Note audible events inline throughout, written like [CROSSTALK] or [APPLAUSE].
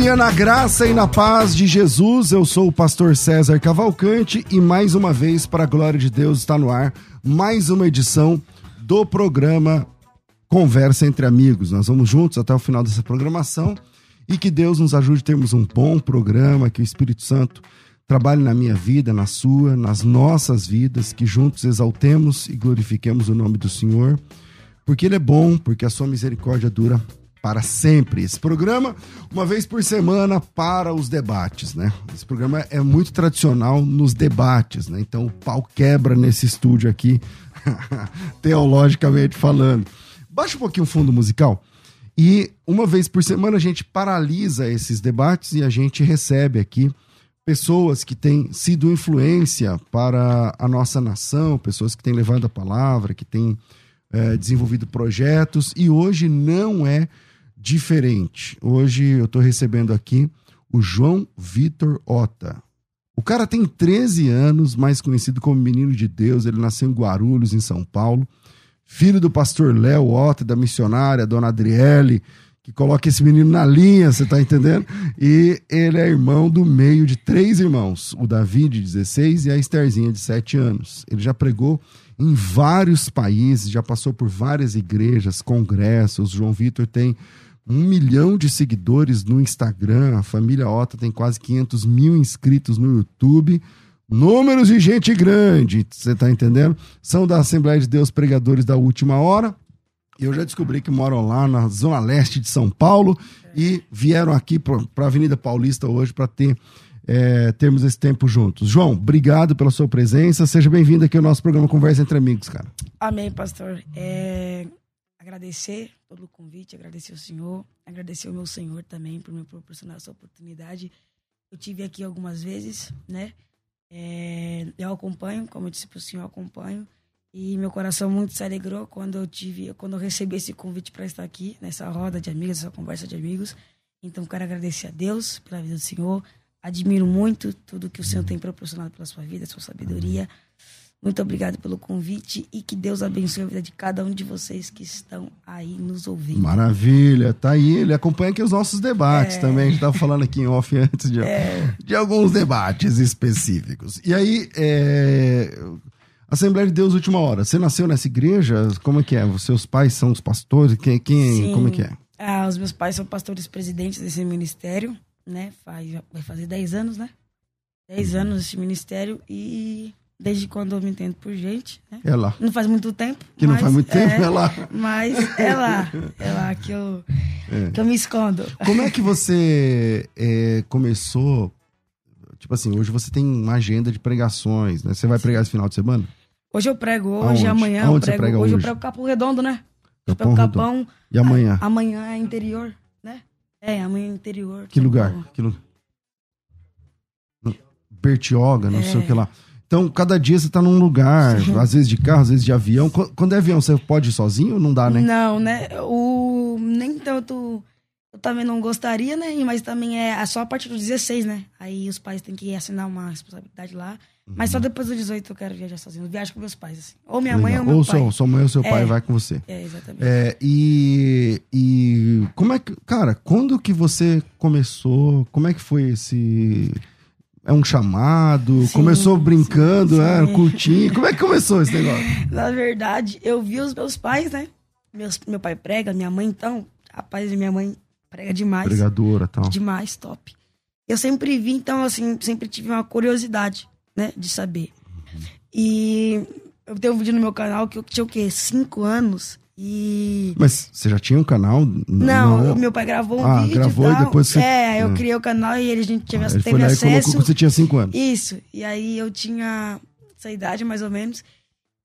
Dia na graça e na paz de Jesus. Eu sou o pastor César Cavalcante e mais uma vez, para a glória de Deus, está no ar mais uma edição do programa Conversa entre Amigos. Nós vamos juntos até o final dessa programação e que Deus nos ajude a termos um bom programa, que o Espírito Santo trabalhe na minha vida, na sua, nas nossas vidas, que juntos exaltemos e glorifiquemos o nome do Senhor, porque Ele é bom, porque a sua misericórdia dura para sempre. Esse programa, uma vez por semana, para os debates, né? Esse programa é muito tradicional nos debates, né? Então o pau quebra nesse estúdio aqui, [LAUGHS] teologicamente falando. Baixa um pouquinho o fundo musical. E uma vez por semana a gente paralisa esses debates e a gente recebe aqui pessoas que têm sido influência para a nossa nação, pessoas que têm levado a palavra, que têm é, desenvolvido projetos, e hoje não é diferente. Hoje eu estou recebendo aqui o João Vitor Ota. O cara tem 13 anos, mais conhecido como Menino de Deus. Ele nasceu em Guarulhos, em São Paulo. Filho do pastor Léo Ota, da missionária Dona Adriele, que coloca esse menino na linha, você tá entendendo? E ele é irmão do meio de três irmãos: o Davi, de 16, e a Estherzinha, de 7 anos. Ele já pregou em vários países, já passou por várias igrejas, congressos. João Vitor tem um milhão de seguidores no Instagram. A família Ota tem quase 500 mil inscritos no YouTube. Números de gente grande, você tá entendendo? São da Assembleia de Deus Pregadores da Última Hora. Eu já descobri que moram lá na Zona Leste de São Paulo e vieram aqui para a Avenida Paulista hoje para ter é, termos esse tempo juntos. João, obrigado pela sua presença. Seja bem-vindo aqui ao nosso programa Conversa entre Amigos, cara. Amém, pastor. É, agradecer pelo convite, agradecer ao senhor, agradecer ao meu senhor também por me proporcionar essa oportunidade. Eu tive aqui algumas vezes, né? É, eu acompanho, como eu disse para o senhor, acompanho. E meu coração muito se alegrou quando eu tive, quando eu recebi esse convite para estar aqui nessa roda de amigos, essa conversa de amigos. Então quero agradecer a Deus pela vida do Senhor. Admiro muito tudo que o Senhor tem proporcionado pela sua vida, sua sabedoria. Muito obrigado pelo convite e que Deus abençoe a vida de cada um de vocês que estão aí nos ouvindo. Maravilha, tá aí. Ele acompanha aqui os nossos debates É. também. A gente tava falando aqui em off antes de, [LAUGHS] É. de alguns debates específicos. E aí, é... Assembleia de Deus Última Hora. Você nasceu nessa igreja? Como é que é? Os seus pais são os pastores? Quem, quem Sim. como é que é? Ah, os meus pais são pastores presidentes desse ministério, né? Faz, vai fazer 10 anos, né? 10 Uhum. anos esse ministério e desde quando eu me entendo por gente, né? É lá. Não faz muito tempo. Que não faz muito tempo, é lá. Mas é lá. É lá que eu, que eu me escondo. Como é que você é, começou? Tipo assim, hoje você tem uma agenda de pregações, né? Você vai pregar esse final de semana? Hoje eu prego, Aonde? hoje, amanhã Aonde eu prego. prega hoje eu hoje? prego Capão Redondo, né? Eu Capão prego Redondo. Capão. E amanhã? a- amanhã é interior, né? É, amanhã é interior. Que lugar? Que lugar? Bertioga, não sei o que lá. Então, cada dia você tá num lugar, às vezes de carro, às vezes de avião. Qu- Quando é avião, você pode ir sozinho ou não dá, né? Não, né? O, nem tanto. Eu também não gostaria, né? Mas também é só a partir dos 16, né? Aí os pais têm que assinar uma responsabilidade lá. Mas Uhum. só depois dos 18 eu quero viajar sozinho. Eu viajo com meus pais, assim. Ou minha mãe Legal. ou meu ou pai. sua, sua mãe ou seu pai É. vai com você. É, exatamente. É, e, e como é que, cara, quando que você começou? Como é que foi esse. É um chamado? Sim, começou brincando, sim, é, sim. curtinho? Como é que começou esse negócio? Na verdade, eu vi os meus pais, né? Meus, meu pai prega, minha mãe, então. Rapaz, minha mãe prega demais. Pregadora tal. Demais, top. Eu sempre vi, então, assim, sempre tive uma curiosidade, né, de saber. E eu tenho um vídeo no meu canal que eu tinha o quê? Cinco anos. E. Mas você já tinha um canal? Não, não... meu pai gravou um ah, vídeo. gravou e, e depois você. É, eu é. criei o canal e ele, a gente teve, ah, ele teve acesso. Colocou que você tinha 5 anos. Isso. E aí eu tinha essa idade, mais ou menos.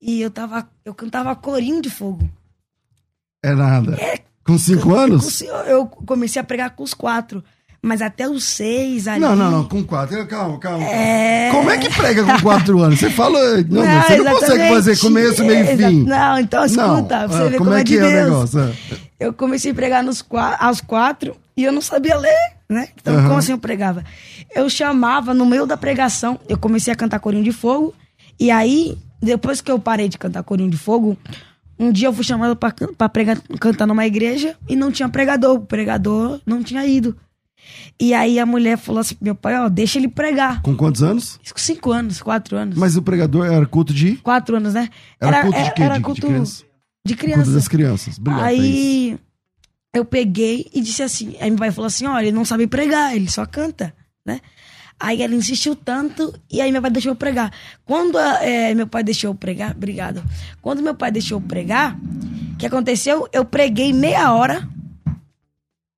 E eu tava. Eu cantava corinho de fogo. É nada. É, com 5 anos? Eu comecei a pregar com os quatro. Mas até os seis ali. Não, não, não, com quatro. Calma, calma. É... Como é que prega com quatro anos? Você fala. Não, não você não consegue fazer começo, meio e fim. Não, então escuta, não. pra você ah, ver como, como é, é de é Deus. o negócio? Ah. Eu comecei a pregar nos, aos quatro e eu não sabia ler, né? Então, uhum. como assim eu pregava? Eu chamava no meio da pregação, eu comecei a cantar Corinho de Fogo. E aí, depois que eu parei de cantar Corinho de Fogo, um dia eu fui chamado para pregar, cantar numa igreja e não tinha pregador. O pregador não tinha ido. E aí a mulher falou assim: meu pai, ó, deixa ele pregar. Com quantos anos? Cinco anos, quatro anos. Mas o pregador era culto de? Quatro anos, né? Era, era culto de quê? Era culto de, criança? De criança. Culto das crianças. Obrigado, aí eu peguei e disse assim: aí meu pai falou assim: olha, ele não sabe pregar, ele só canta, né? Aí ela insistiu tanto e aí meu pai deixou eu pregar. Quando é, meu pai deixou eu pregar, obrigado. Quando meu pai deixou eu pregar, o que aconteceu? Eu preguei meia hora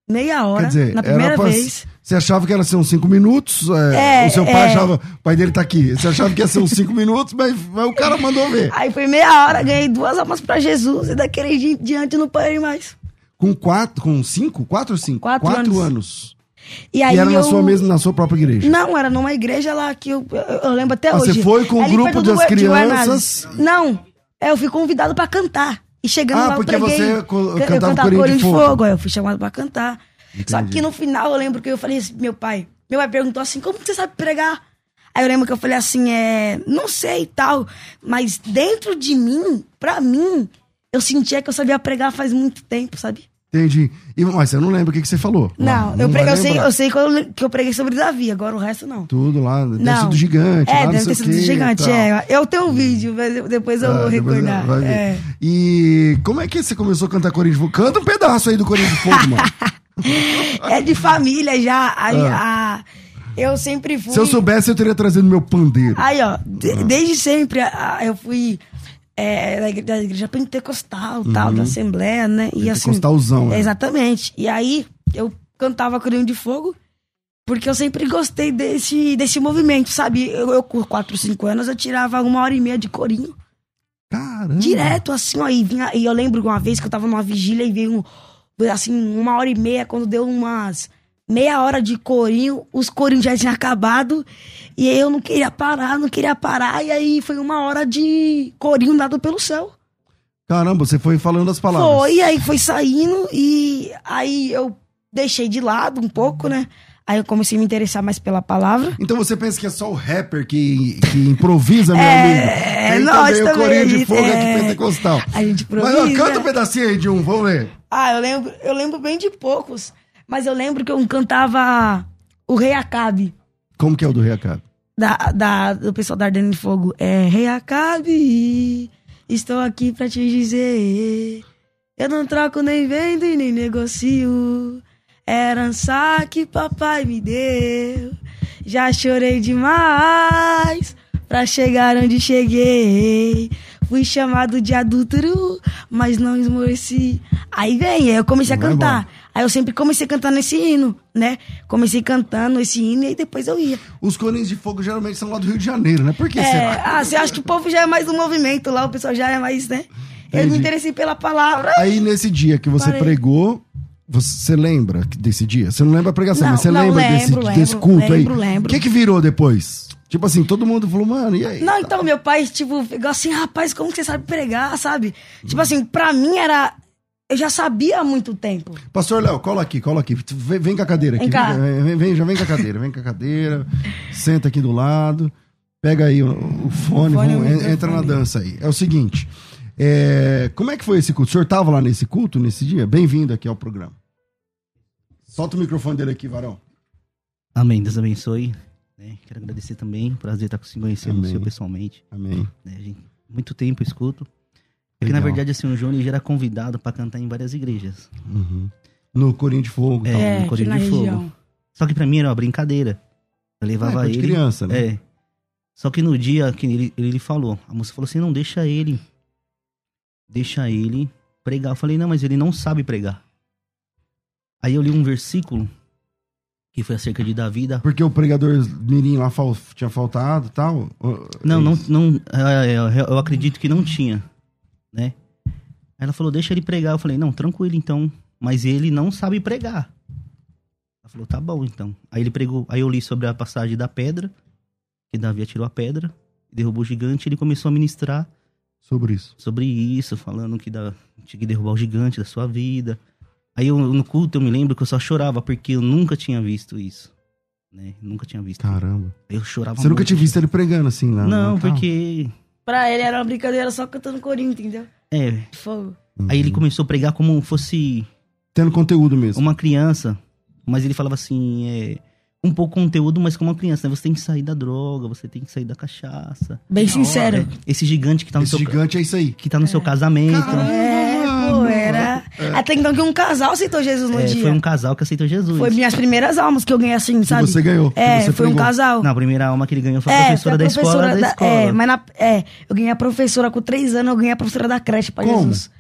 meia hora, Quer dizer, na primeira pra, vez. Você achava que era ser uns cinco minutos? É, é, o seu pai é. achava, o pai dele tá aqui. Você achava que ia ser uns cinco [LAUGHS] minutos, mas, mas, o cara mandou ver. Aí foi meia hora, ganhei duas almas pra Jesus e daquele dia em diante não parei mais. Com quatro, com cinco? Quatro ou cinco? Quatro, quatro anos. anos. E, aí e era eu... na sua mesma, na sua própria igreja? Não, era numa igreja lá que eu, eu, eu lembro até ah, hoje. Você foi com o um grupo das crianças? Não, é, eu fui convidado pra cantar. E chegando ah, lá, eu porque preguei. você cantava eu Corinho, Corinho de Fogo. fogo. Aí eu fui chamado pra cantar. Entendi. Só que no final eu lembro que eu falei assim, meu pai. Meu pai perguntou assim: como você sabe pregar? Aí eu lembro que eu falei assim: é. Não sei e tal. Mas dentro de mim, pra mim, eu sentia que eu sabia pregar faz muito tempo, sabe? Entendi. E, mas você não lembra o que, que você falou? Não, não eu, preguei, eu, sei, eu sei que eu, que eu preguei sobre Davi, agora o resto não. Tudo lá, deve não. do gigante. É, lá, deve ter sido do gigante, é. Eu tenho um vídeo, mas depois eu ah, vou recordar. É. E como é que você começou a cantar Corinthians de Fogo? Canta um pedaço aí do Corinthians de Fogo, mano. [LAUGHS] é de família já. A, ah. a, eu sempre fui. Se eu soubesse, eu teria trazido meu pandeiro. Aí, ó, de, ah. desde sempre eu fui é, da, igreja, da igreja pentecostal, uhum. tal, da Assembleia, né? E assim. É. Exatamente. E aí eu cantava Corinho de Fogo. Porque eu sempre gostei desse, desse movimento, sabe? Eu, eu com 4, 5 anos, eu tirava uma hora e meia de corinho. Caramba! Direto, assim, ó. E, vinha, e eu lembro uma vez que eu tava numa vigília e veio um, assim, uma hora e meia, quando deu umas meia hora de corinho, os corinhos já tinham acabado, e eu não queria parar, não queria parar, e aí foi uma hora de corinho dado pelo céu. Caramba, você foi falando as palavras. Foi, e aí foi saindo, e aí eu deixei de lado um pouco, né? Aí eu comecei a me interessar mais pela palavra. Então você pensa que é só o rapper que, que improvisa, meu [LAUGHS] é, amigo? Tem nós também o Corinho de Fogo é, aqui pentecostal. A gente improvisa. Mas ó, canta um pedacinho aí de um, vamos ver. Ah, eu lembro, eu lembro bem de poucos. Mas eu lembro que eu cantava o Rei Acabe. Como que é o do Rei Acabe? Da, da, do pessoal da Ardendo de Fogo. É, Rei Acabe, estou aqui pra te dizer. Eu não troco nem vendo e nem negocio. Herança que papai me deu. Já chorei demais pra chegar onde cheguei. Fui chamado de adúltero, mas não esmoreci. Aí vem, eu comecei a cantar. Aí eu sempre comecei cantando esse hino, né? Comecei cantando esse hino e aí depois eu ia. Os Corinhos de Fogo geralmente são lá do Rio de Janeiro, né? Por que é, Ah, você acha que o povo já é mais do movimento lá, o pessoal já é mais, né? Entendi. Eu me interessei pela palavra. Aí nesse dia que você Parei. pregou, você lembra desse dia? Você não lembra a pregação, não, mas você não, lembra lembro, desse, lembro, desse culto lembro, aí? Lembro, lembro. O que que virou depois? Tipo assim, todo mundo falou, mano, e aí? Não, então, meu pai, tipo, ficou assim, rapaz, como que você sabe pregar, sabe? Tipo assim, pra mim era. Eu já sabia há muito tempo. Pastor Léo, cola aqui, cola aqui. Vem, vem com a cadeira aqui. Vem, vem, vem, já vem com a cadeira, vem com a cadeira. senta aqui do lado. Pega aí o, o fone, o fone vamos, entra na dança aí. É o seguinte. É, como é que foi esse culto? O senhor estava lá nesse culto, nesse dia? Bem-vindo aqui ao programa. Solta o microfone dele aqui, varão. Amém. Deus abençoe. Né? Quero agradecer também. Prazer estar se conhecendo Amém. pessoalmente. Amém. Né? Gente, muito tempo eu escuto. Porque, na verdade, assim, o Johnny já era convidado para cantar em várias igrejas. Uhum. No Corinho de Fogo. É, no Corinho de Fogo. Só que para mim era uma brincadeira. Eu levava é, ele. criança, né? É. Só que no dia que ele, ele falou, a moça falou assim: não, deixa ele. Deixa ele pregar. Eu falei, não, mas ele não sabe pregar. Aí eu li um versículo que foi acerca de Davi. Da... Porque o pregador Mirim lá fal... tinha faltado e tal? Não, não, não é, é, eu acredito que não tinha, né? Aí ela falou, deixa ele pregar. Eu falei, não, tranquilo então. Mas ele não sabe pregar. Ela falou, tá bom então. Aí ele pregou, aí eu li sobre a passagem da pedra, que Davi atirou a pedra, derrubou o gigante, e ele começou a ministrar sobre isso. Sobre isso, falando que da, tinha que derrubar o gigante da sua vida. Aí eu, no culto eu me lembro que eu só chorava porque eu nunca tinha visto isso. Né? Nunca tinha visto. Caramba. Eu chorava Você nunca tinha visto ele pregando assim lá? Não, porque. Pra ele era uma brincadeira só cantando corinho, entendeu? É. Fogo. Uhum. Aí ele começou a pregar como fosse. Tendo conteúdo mesmo. Uma criança. Mas ele falava assim, é. Um pouco conteúdo, mas como uma criança, né? Você tem que sair da droga, você tem que sair da cachaça. Bem sincero. Esse gigante que tá no Esse seu. gigante é isso aí. Que tá no é. seu casamento. Caramba, é. É. Até então que um casal aceitou Jesus no é, dia. Foi um casal que aceitou Jesus. Foi minhas primeiras almas que eu ganhei assim, sabe? Que você ganhou. É, você foi pregou. um casal. Não, a primeira alma que ele ganhou foi a professora, a professora da, escola, da, da escola. É, mas na, é, eu ganhei a professora com três anos, eu ganhei a professora da creche pra Como? Jesus.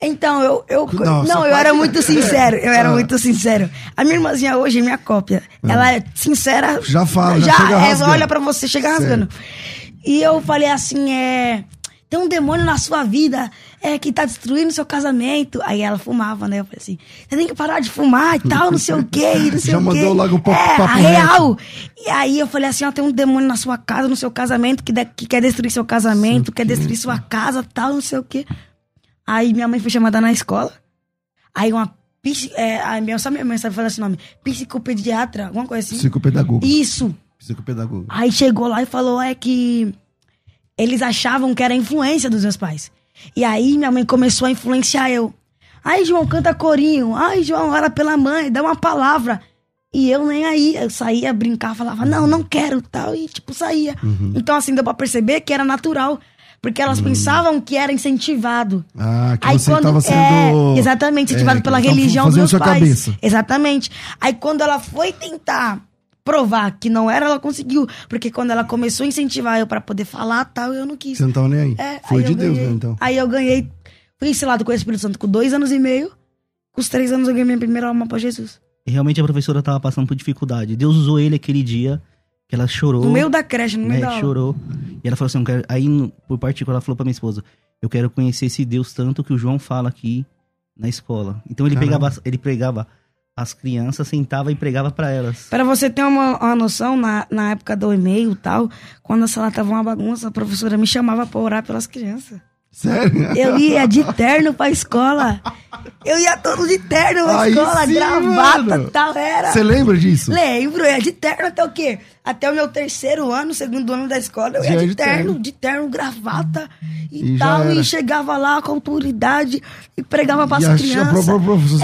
Então, eu. eu Nossa, não, eu era muito sincero. Eu era ah. muito sincero. A minha irmãzinha hoje, minha cópia, ah. ela é sincera. Já fala, já, já é, olha pra você, chega rasgando. E eu falei assim: é. Tem um demônio na sua vida é, que tá destruindo seu casamento. Aí ela fumava, né? Eu falei assim: você tem que parar de fumar e tal, não sei o quê, não [LAUGHS] sei já o quê. Já mandou logo o papo, é, papo real. E aí eu falei assim: ó, tem um demônio na sua casa, no seu casamento, que, de, que quer destruir seu casamento, quer destruir sua casa, tal, não sei o quê. Aí minha mãe foi chamada na escola. Aí uma é, a minha, só minha mãe sabe falar esse nome. Psicopediatra, alguma coisa assim. Psicopedagogo. Isso. Psicopedagogo. Aí chegou lá e falou é que eles achavam que era influência dos meus pais. E aí minha mãe começou a influenciar eu. Ai, João, canta corinho. Ai, João, ora pela mãe, dá uma palavra. E eu nem aí, eu saía brincar, falava, não, não quero, tal, e tipo, saía. Uhum. Então, assim, deu pra perceber que era natural. Porque elas hum. pensavam que era incentivado. Ah, que Aí você estava sendo... É, exatamente, incentivado é, pela religião dos meus pais. Cabeça. Exatamente. Aí quando ela foi tentar provar que não era, ela conseguiu. Porque quando ela começou a incentivar eu para poder falar tal, eu não quis. Você não tava nem aí. É, foi aí de Deus, né, então. Aí eu ganhei, fui ensinado com o Espírito Santo com dois anos e meio. Com os três anos eu ganhei minha primeira alma pra Jesus. E realmente a professora tava passando por dificuldade. Deus usou ele aquele dia que ela chorou. No meio da creche, no meio né, da chorou. E ela falou assim, quero... aí por particular ela falou pra minha esposa, eu quero conhecer esse Deus tanto que o João fala aqui na escola. Então ele pegava, ele pregava as crianças, sentava e pregava para elas. Para você ter uma, uma noção, na, na época do e-mail e tal, quando a sala tava uma bagunça, a professora me chamava para orar pelas crianças. Sério? Eu ia de terno pra escola. Eu ia todo de terno pra Aí escola, sim, gravata e tal, era. Você lembra disso? Lembro, eu ia de terno até o quê? Até o meu terceiro ano, segundo ano da escola, eu ia de, de terno, terno, de terno, gravata e, e tal. E chegava lá com autoridade e pregava pras e crianças. A,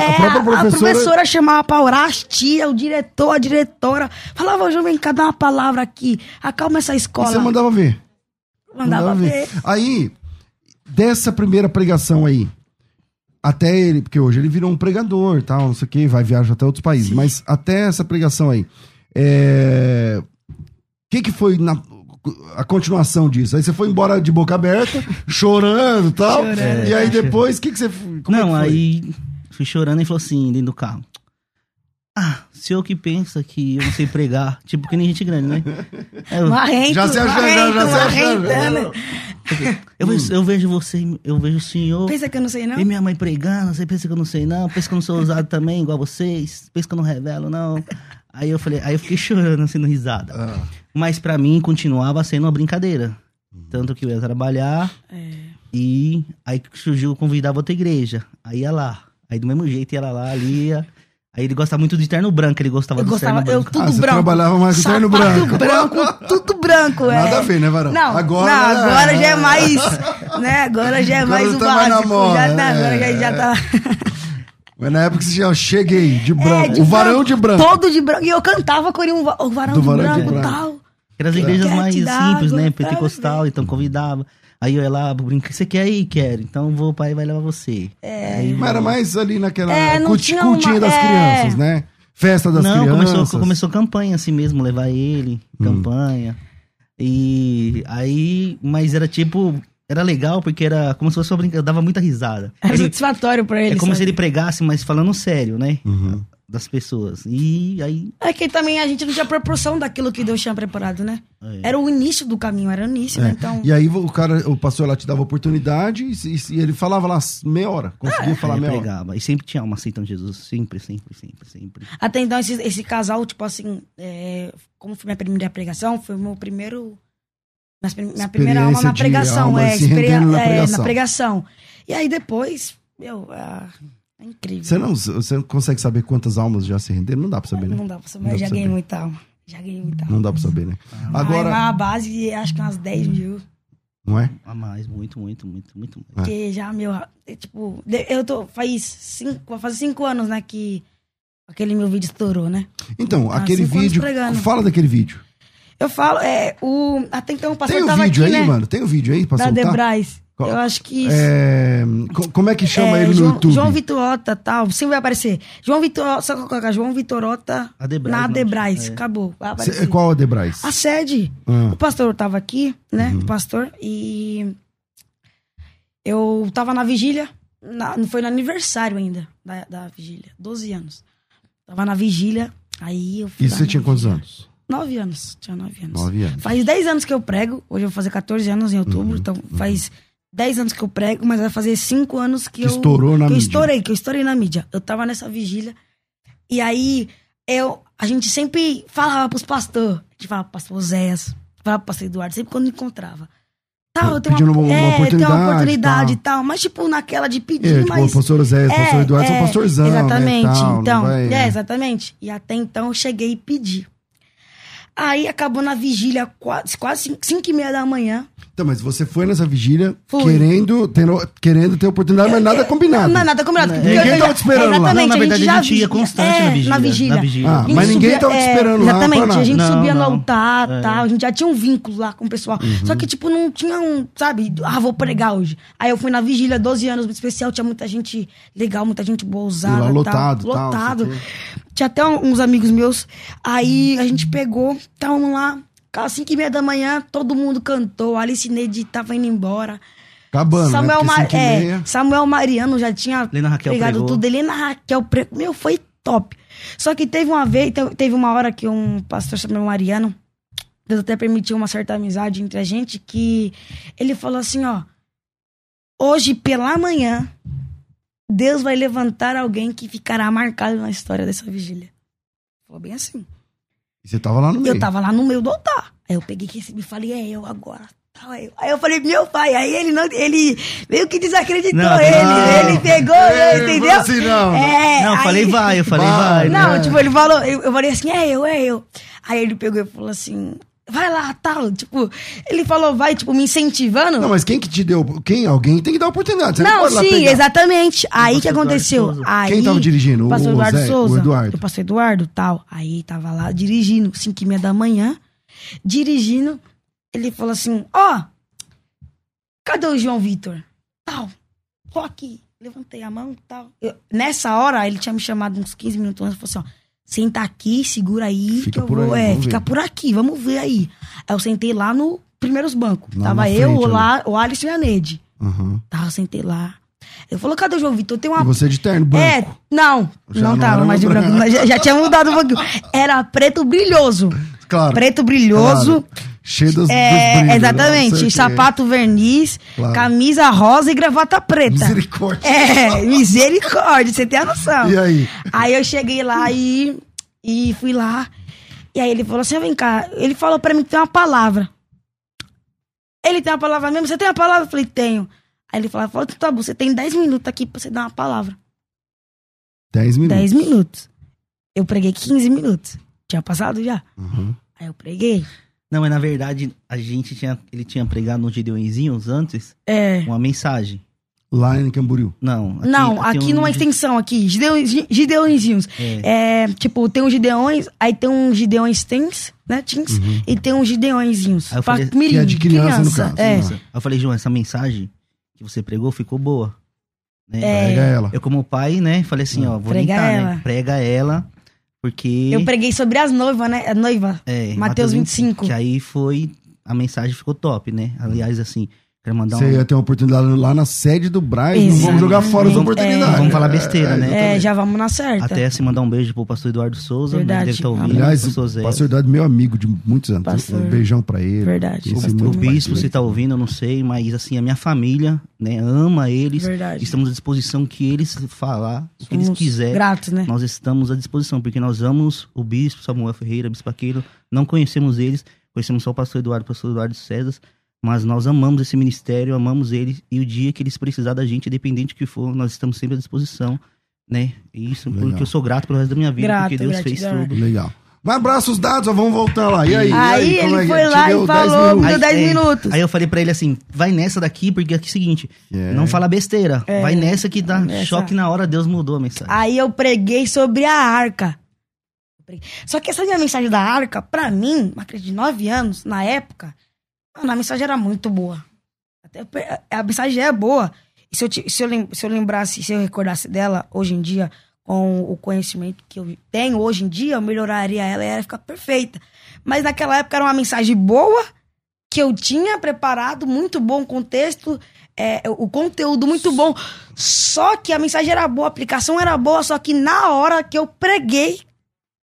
é, a professora... A professora chamava pra orar, as tia, o diretor, a diretora. Falava, João, vem cá, dá uma palavra aqui. Acalma essa escola. E você mandava ver? Mandava, mandava ver. ver. Aí dessa primeira pregação aí, até ele, porque hoje ele virou um pregador, tal, não sei o que, vai viajar até outros países, Sim. mas até essa pregação aí, é... o que que foi na... a continuação disso? Aí você foi embora de boca aberta, [LAUGHS] chorando e tal, chorando, e aí depois, o que que você... Como não, é aí fui chorando e falou assim, dentro do carro, ah, senhor que pensa que eu não sei pregar, [LAUGHS] tipo que nem gente grande, né? Eu, marrento, já se achando, já, já se achando. Eu, vejo, eu vejo você, eu vejo o senhor. Pensa que eu não sei, não? E minha mãe pregando, você pensa que eu não sei, não? Pensa que eu não sou ousado também, igual vocês? Pensa que eu não revelo, não? Aí eu falei, aí eu fiquei chorando, assim, risada. Ah. Mas para mim continuava sendo uma brincadeira. Tanto que eu ia trabalhar é. e aí surgiu convidar outra igreja. Aí ia lá. Aí do mesmo jeito ia lá, ali ia. Aí ele gostava muito de terno branco, ele gostava eu do gostava, terno branco. Eu tudo ah, branco. trabalhava mais com terno branco. branco, tudo branco, é. Nada a ver, né, Varão? Não, agora, não, agora já é mais, né, agora já é agora mais o tá básico. Moda, já tá, é, agora já, já tá... Mas na época você já cheguei de branco, é, de o varão de branco. Todo de branco, e eu cantava corinho, o varão, de, varão branco, e tal. Era as igrejas mais simples, né, pentecostal, então convidava. Aí eu ia lá, brinco, você quer ir? Quero. Então vou, o pai vai levar você. É. Aí, Mas era mais ali naquela é, cultinha uma... das é. crianças, né? Festa das Não, crianças. Começou, começou campanha assim mesmo, levar ele, hum. campanha. E aí, mas era tipo, era legal porque era como se fosse uma brincadeira, dava muita risada. Era Ele- satisfatório pra ele. é como sabe? se ele pregasse, mas falando sério, né? Uhum. Das pessoas. E aí. É que também a gente não tinha proporção daquilo que Deus tinha preparado, né? é. Era o início do caminho, era o início, É. né? Então. E aí o cara, o pastor lá te dava oportunidade e, e- ele falava lá meia hora. Conseguia falar Aí meia hora. pregava. E sempre tinha alma aceitando Jesus. Sempre, sempre, sempre, sempre. Até então, esse, esse casal, tipo assim, é, como foi minha primeira pregação, foi o meu primeiro. Minha, prim- minha primeira alma na pregação, alma é, se experi- é, pregação. na pregação. E aí depois, meu, ah, é incrível. Você não, você não consegue saber quantas almas já se renderam? Não dá pra saber, né? Não dá pra saber, eu já ganhei muita alma. Já ganhei muita alma. Não dá pra saber, né? Agora. Agora, a base, acho que umas 10 mil. não é? A mais, muito, muito, muito, muito mais. Porque já, meu, é, tipo, eu tô. Faz cinco, fazer cinco anos, né, que aquele meu vídeo estourou, né? Então, Ah, aquele vídeo. Fala daquele vídeo. Eu falo, é, o. Até então o pastor Tem o vídeo aqui, aí, né? mano? Tem o vídeo aí pra da soltar? Debrais. Eu acho que. É, co- como é que chama é, ele no João, YouTube? João Vitorota, tal. Sempre vai aparecer. João Vitor, só colocar João Vitorota Adebrais, na Adebrais. é. Acabou. Cê- aparecer. qual é o Debrais? A sede. Ah, O pastor tava aqui, né? Uhum. O pastor. E eu tava na vigília. na- não foi no aniversário ainda da, da vigília. 12 anos. Tava na vigília. Aí eu fui e você tinha quantos vigília. anos? Nove anos. Tinha nove anos. Nove anos. Faz 10 anos que eu prego. Hoje eu vou fazer 14 anos em outubro. Uhum, Então faz 10 anos que eu prego, mas vai fazer 5 anos que, Que eu. estourou na que eu mídia. estourei, que eu estourei na mídia. Eu tava nessa vigília. E aí, eu, a gente sempre falava pros pastores. A gente falava pro pastor Oséias, falava pro pastor Eduardo, sempre quando encontrava. Tal, eu tenho uma- uma é, tem oportunidade, uma oportunidade e tal. Mas, tipo, naquela de pedir, É, tipo, mas. o pastor Zé, o É, pastor Eduardo são é, pastorzão, Exatamente. né? tal, então, vai- é, exatamente. E até então eu cheguei e pedi. Aí acabou na vigília, quase, quase cinco, cinco e meia da manhã. Então, mas você foi nessa vigília querendo, tendo- querendo ter oportunidade, mas nada combinado. Não, nada combinado. Porque Ninguém eu já- tava te esperando lá. Exatamente, Não, na a verdade, já a gente ia constante é, na vigília. Na vigília. na vigília. Ah, A gente mas ninguém tava te é, esperando lá Exatamente, pra nada. a gente Não, subia no não. altar É. tal. A gente já tinha um vínculo lá com o pessoal. Uhum. Só que, tipo, não tinha um, sabe? Ah, vou pregar hoje. Aí eu fui na vigília, 12 anos, muito especial. Tinha muita gente legal, muita gente boa usada. E lá tal. lotado, tal, Lotado. Tinha até uns amigos meus. Aí a gente pegou, tava lá. Às 5 e meia da manhã, todo mundo cantou. A Alice Neide tava indo embora. Acabando, Samuel, né? Porque Ma- cinco e é, Samuel Mariano já tinha Helena Raquel pregado pregou. tudo. Helena Raquel. Meu, foi top. Só que teve uma vez, te- teve uma hora que um pastor Samuel Mariano, Deus até permitiu uma certa amizade entre a gente, que ele falou assim, ó. Hoje, pela manhã, Deus vai levantar alguém que ficará marcado na história dessa vigília. Falou bem assim. E você tava lá no meio. Eu tava lá no meio do altar. Aí eu peguei que recebi e falei, é eu agora. Aí eu falei, meu pai. Aí ele não, ele meio que desacreditou Não, ele. não. Ele pegou, É, entendeu? assim, não. É, Não, eu aí- falei vai, eu falei Vai. vai. né? Não, É. tipo, ele falou, eu, eu falei assim, é eu, é eu. Aí ele pegou e falou assim, vai lá, tal. Tipo, ele falou, vai, tipo, me incentivando. Não, mas quem que te deu? Quem? Alguém tem que dar oportunidade. Você não, Não, sim, exatamente. Aí que Eduardo aconteceu? Aí, Quem tava dirigindo? O pastor Eduardo Zé? O Souza. Eduardo. O pastor Eduardo, tal. Aí tava lá dirigindo, 5 e meia da manhã, dirigindo. Ele falou assim: Ó, cadê o João Vitor? Tal. Tô aqui. Levantei a mão tal. Eu- nessa hora, ele tinha me chamado uns 15 minutos antes e falou assim: ó. Senta aqui, segura aí, Fica que eu por vou. aí, é, fica ver. por aqui, vamos ver aí. Aí eu sentei lá no primeiros bancos. Lá Tava eu, frente, o, lá, o Alisson e a Neide. Aham. Tava, sentei lá. Ele falou, cadê o João Vitor? Tem uma. E você de terno, branco. É, não, Já não não tava mais de branco. branco. Já, já tinha mudado um pouquinho. Era preto brilhoso. Claro. Preto brilhoso. Claro. Cheio dos, dos É, brilhos, né? exatamente. Quê. Sapato verniz, Claro. camisa rosa e gravata preta. Misericórdia. É, misericórdia, você tem a noção. E aí? Aí eu cheguei lá e, e fui lá. E aí ele falou assim: vem cá. Ele falou pra mim que tem uma palavra. Ele tem uma palavra mesmo? Você tem uma palavra? Eu falei: tenho. Aí ele falou: falou, tá bom, você tem 10 minutos aqui pra você dar uma palavra. 10 minutos. 10 minutos. Eu preguei 15 minutos. Tinha passado já. Uhum. Aí eu preguei. Não, mas na verdade, a gente tinha. Ele tinha pregado nos Gideõezinhos antes É. uma mensagem. Lá em Camboriú. Não. não, tem aqui um numa extensão aqui. Gideões- Gideõezinhos. É. É, tipo, tem uns Gideões, aí tem uns Gideões Tens, né? Teens, e tem uns Gideõezinhos. Aí eu pra falei- mirim, que é de criança, no caso, É. né? Aí eu falei, João, essa mensagem que você pregou ficou boa. Né? É. Pega ela. Eu, como pai, né, falei assim, ó, vou Prega orientar, ela. né? Prega ela, porque. Eu preguei sobre as noivas, né? A noiva. É, Mateus 25. Que aí foi. A mensagem ficou top, né? Aliás, assim, Quero mandar Você um... ia ter uma oportunidade lá na sede do Braz, não vamos jogar fora as oportunidades. Vamos falar besteira, né? É, já vamos na certa. Até se mandar um beijo pro pastor Eduardo Souza, né? Verdade. Deve estar ouvindo. Aliás, pastor o pastor Eduardo é meu amigo de muitos anos. Pastor. Um beijão pra ele. Verdade. Pastor O muito bispo, se tá ouvindo, eu não sei, mas assim, a minha família, né, ama eles. Verdade. Estamos à disposição que eles falar, o que eles quiserem. Gratos, né? Nós estamos à disposição, porque nós amamos o bispo Samuel Ferreira, bispo Aquilo, não conhecemos eles, conhecemos só o pastor Eduardo, o pastor Eduardo César, mas nós amamos esse ministério, amamos eles, e o dia que eles precisar da gente, independente do que for, nós estamos sempre à disposição, né? E Isso, Legal. porque eu sou grato pelo resto da minha vida, Grato, porque Deus fez gratidão. tudo. Legal. Mas abraços dados, ó, vamos voltar lá. E aí? e Aí como ele é que- foi te lá e 10 falou, me deu 10 minutos. Aí eu falei pra ele assim, vai nessa daqui, porque aqui é o seguinte, É. não fala besteira, É. vai nessa que dá Nessa. choque na hora, Deus mudou a mensagem. Aí eu preguei sobre a arca. Só que essa minha mensagem da arca, pra mim, uma criança de 9 anos, na época, mano, a mensagem era muito boa. Até a mensagem é boa. E se eu, se, eu se eu lembrasse, se eu recordasse dela hoje em dia, com o conhecimento que eu tenho hoje em dia, eu melhoraria ela e ela ia ficar perfeita. Mas naquela época era uma mensagem boa, que eu tinha preparado, muito bom contexto, é, o conteúdo muito bom. Só que a mensagem era boa, a aplicação era boa, só que na hora que eu preguei,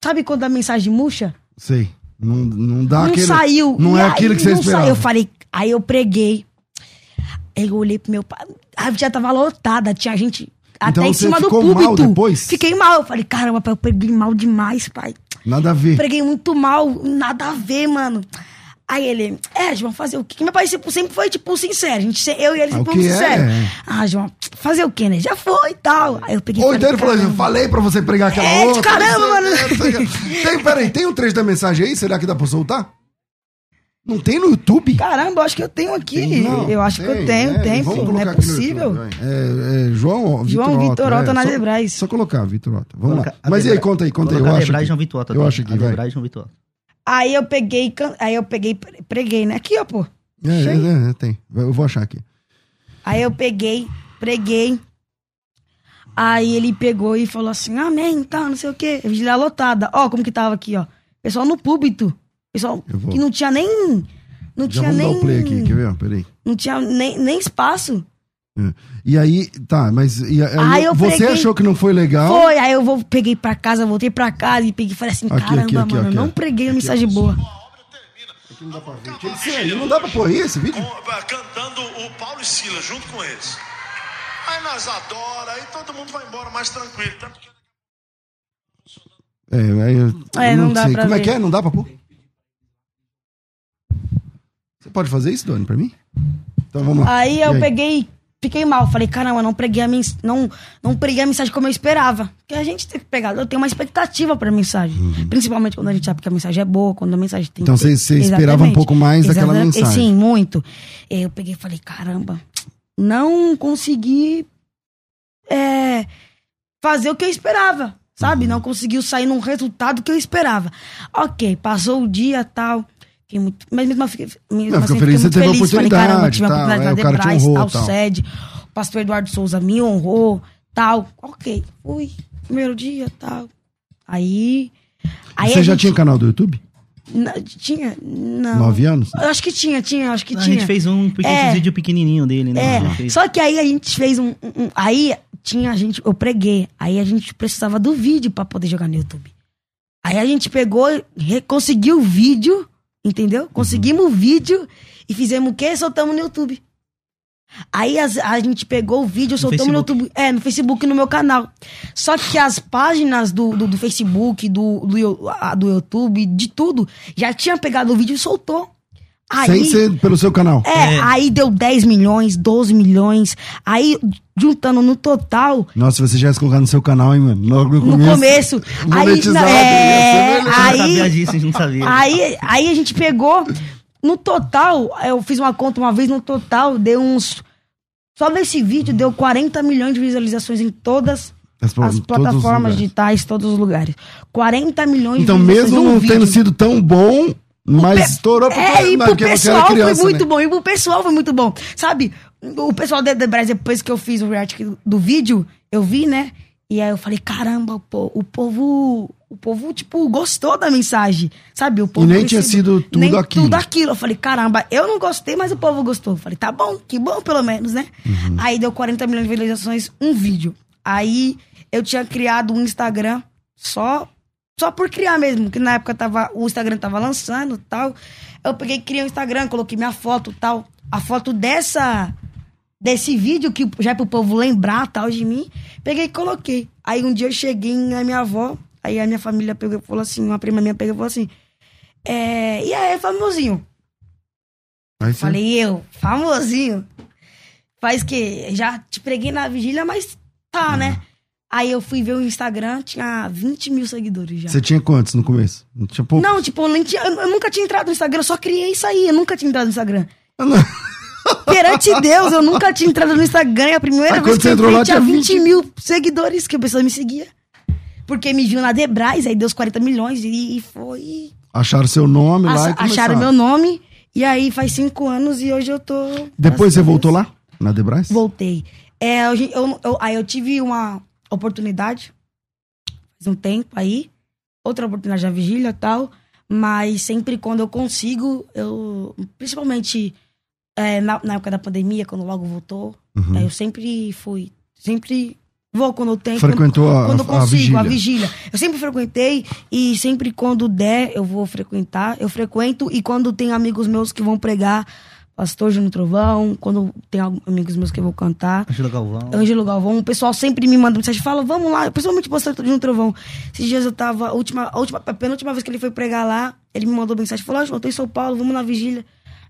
sabe quando a mensagem murcha? Sei. Não, não dá não aquele... saiu. Não E é aí aquilo que você não esperava. saiu. Eu falei, aí eu preguei. Aí eu olhei pro meu pai. A já tava lotada, tinha gente até Então em cima do púlpito. mal depois? Fiquei mal. Eu falei, caramba, pai, eu preguei mal demais, pai. Nada a ver. Preguei muito mal, nada a ver, mano. Aí ele, é, João, fazer o quê? Meu pai sempre foi, tipo, sincero. A gente, eu e ele Ah, o sempre que fomos é? sinceros. Ah, João, fazer o quê, né? Já foi e tal. Aí eu peguei Ou então ele falou assim, falei pra você pregar aquela É, outra. caramba, mano. sei- Tem, peraí, tem um trecho da mensagem aí? Será que dá pra soltar? Não tem no YouTube? Caramba, acho que eu tenho aqui. Não, eu acho que eu tenho, é, tem, pô. Não é possível. YouTube, é, é, João João Vitor Otto é, na só- Debrais. Só colocar, Vitor Otto. Vamos lá. Mas e aí, conta aí, conta aí. Eu acho aqui. João Vitor Otto, Eu tá? acho aqui, vai. João Vitor Otto. Aí eu peguei, can- aí eu peguei, pre- preguei, né? Aqui, ó, pô. É, é, é, tem. Eu vou achar aqui. Aí eu peguei, preguei. Aí ele pegou e falou assim, amém, tá, não sei o quê. Vigília lotada. Ó, como que tava aqui, ó. Pessoal no púlpito. Pessoal que não tinha nem... Não Já tinha nem... dar o play aqui, quer ver? Peraí. Não tinha nem, nem espaço. E aí, tá, mas e aí, Aí eu você preguei- achou que não foi legal? Foi, aí eu vou, peguei pra casa, voltei pra casa e peguei e falei assim, Aqui, caramba, aqui, aqui, mano, aqui, não preguei uma mensagem boa. Não dá pra ver. Isso aí, não dá pra pôr esse vídeo? com- cantando o Paulo e Silas junto com eles. Aí nós adora, aí todo mundo vai embora mais tranquilo. Tá? É, aí eu, É, eu não dá sei. pra Como é ver. que é? Não dá pra pôr? Você pode fazer isso, Doni, pra mim? Então vamos lá. Aí E eu peguei, fiquei mal. Falei, caramba, não preguei a mens não, não preguei a mensagem como eu esperava. Porque a gente tem que pegar, eu tenho uma expectativa pra mensagem. Principalmente quando a gente sabe que a mensagem é boa, quando a mensagem tem. Uhum. Então você- esperava um pouco mais daquela mensagem. Sim, muito. Eu peguei e falei, caramba, não consegui é, fazer o que eu esperava. Sabe? Uhum. Não conseguiu sair num resultado que eu esperava. Ok, passou o dia tal. Fiquei muito, mas mesmo assim, mesmo Não, assim feliz, muito teve a feliz. Falei, caramba, oportunidade, tive a tal, oportunidade é, na o cara te Debrais, honrou, tal, tal. sede. O pastor Eduardo Souza me honrou, tal. Ok, fui. Primeiro dia, tal. Aí. aí Você a já gente- tinha canal do YouTube? Não, tinha? Não. Nove anos? Eu acho que tinha, tinha, acho que A tinha. gente fez um É. vídeo pequenininho dele, né? É, A só que aí a gente fez um, um- um- Aí tinha a gente. Eu preguei. Aí a gente precisava do vídeo pra poder jogar no YouTube. Aí a gente pegou, conseguiu o vídeo, entendeu? Conseguimos o vídeo e fizemos o quê? Soltamos no YouTube. Aí as- a gente pegou o vídeo, soltamos no. YouTube. É, no Facebook e no meu canal. Só que as páginas do, do, do Facebook, do, do, do YouTube, de tudo, já tinha pegado o vídeo e soltou. Aí, Sem ser pelo seu canal. é, É. aí deu 10 milhões, 12 milhões. Aí, juntando no total, Nossa, você já ia colocar no seu canal, hein, mano? Logo no no começo. começo. aí, na- é, sabia aí, disso, a gente não sabia. aí, aí a gente pegou. No total, eu fiz uma conta uma vez, no total, deu uns. Só desse vídeo deu 40 milhões de visualizações em todas As, as todos plataformas lugares. digitais, todos os lugares. 40 milhões Então, de visualizações mesmo não vídeo. tendo sido tão bom, mas estourou porque, É, e porque você pessoal era criança, foi muito né? bom. E pro pessoal foi muito bom. Sabe, o pessoal da The Brasil, depois que eu fiz o react do vídeo, eu vi, né? E aí eu falei, caramba, pô, o povo, o povo, tipo, gostou da mensagem, sabe? O povo e nem tinha sido tudo nem aquilo. tudo aquilo. Eu falei, caramba, eu não gostei, mas o povo gostou. Eu falei, tá bom, que bom pelo menos, né? Uhum. Aí deu 40 milhões de visualizações, um vídeo. Aí eu tinha criado um Instagram só só por criar mesmo, que na época tava, o Instagram tava lançando tal. Eu peguei, criei um Instagram, coloquei minha foto tal. A foto dessa desse vídeo que já é pro povo lembrar tal de mim. Peguei e coloquei. Aí um dia eu cheguei na minha avó, aí a minha família pegou falou assim, uma prima minha pegou e falou assim: é, e aí, famosinho? Aí Falei, eu, famosinho. Faz que já te preguei na vigília, mas tá, né? Aí eu fui ver o Instagram, tinha 20 mil seguidores já. Você tinha quantos no começo? Não tinha pouco? Não, tipo, eu, nem tinha- eu nunca tinha entrado no Instagram, eu só criei isso aí, eu nunca tinha entrado no Instagram. [LAUGHS] Perante Deus, eu nunca tinha entrado no Instagram, e a primeira Aí vez que eu entrei lá, tinha tinha 20 mil seguidores, que a pessoa me seguia. Porque me viu na Debrais, aí deu os 40 milhões e, e foi. Acharam seu nome lá e começaram. acharam meu nome, e aí faz cinco anos e hoje eu tô. Depois você voltou lá? Na Debras? Voltei. É, hoje eu, eu- aí eu tive uma oportunidade, faz um tempo aí, outra oportunidade na vigília e tal, mas sempre quando eu consigo, eu, principalmente é, na, na época da pandemia, quando logo voltou, Uhum. é, eu sempre fui, sempre vou quando eu tenho. Frequentou quando, a- quando eu a consigo, a vigília. vigília. Eu sempre frequentei e sempre quando der eu vou frequentar, eu frequento e quando tem amigos meus que vão pregar, Pastor Júnior Trovão, quando tem amigos meus que eu vou cantar, Angela Galvão. Ângelo Galvão, o pessoal sempre me manda mensagem, fala, vamos lá, principalmente o pastor Júnior Trovão. Esses dias eu tava, a última, a última, a penúltima vez que ele foi pregar lá, ele me mandou mensagem, falou, João, eu tô em São Paulo, vamos na vigília.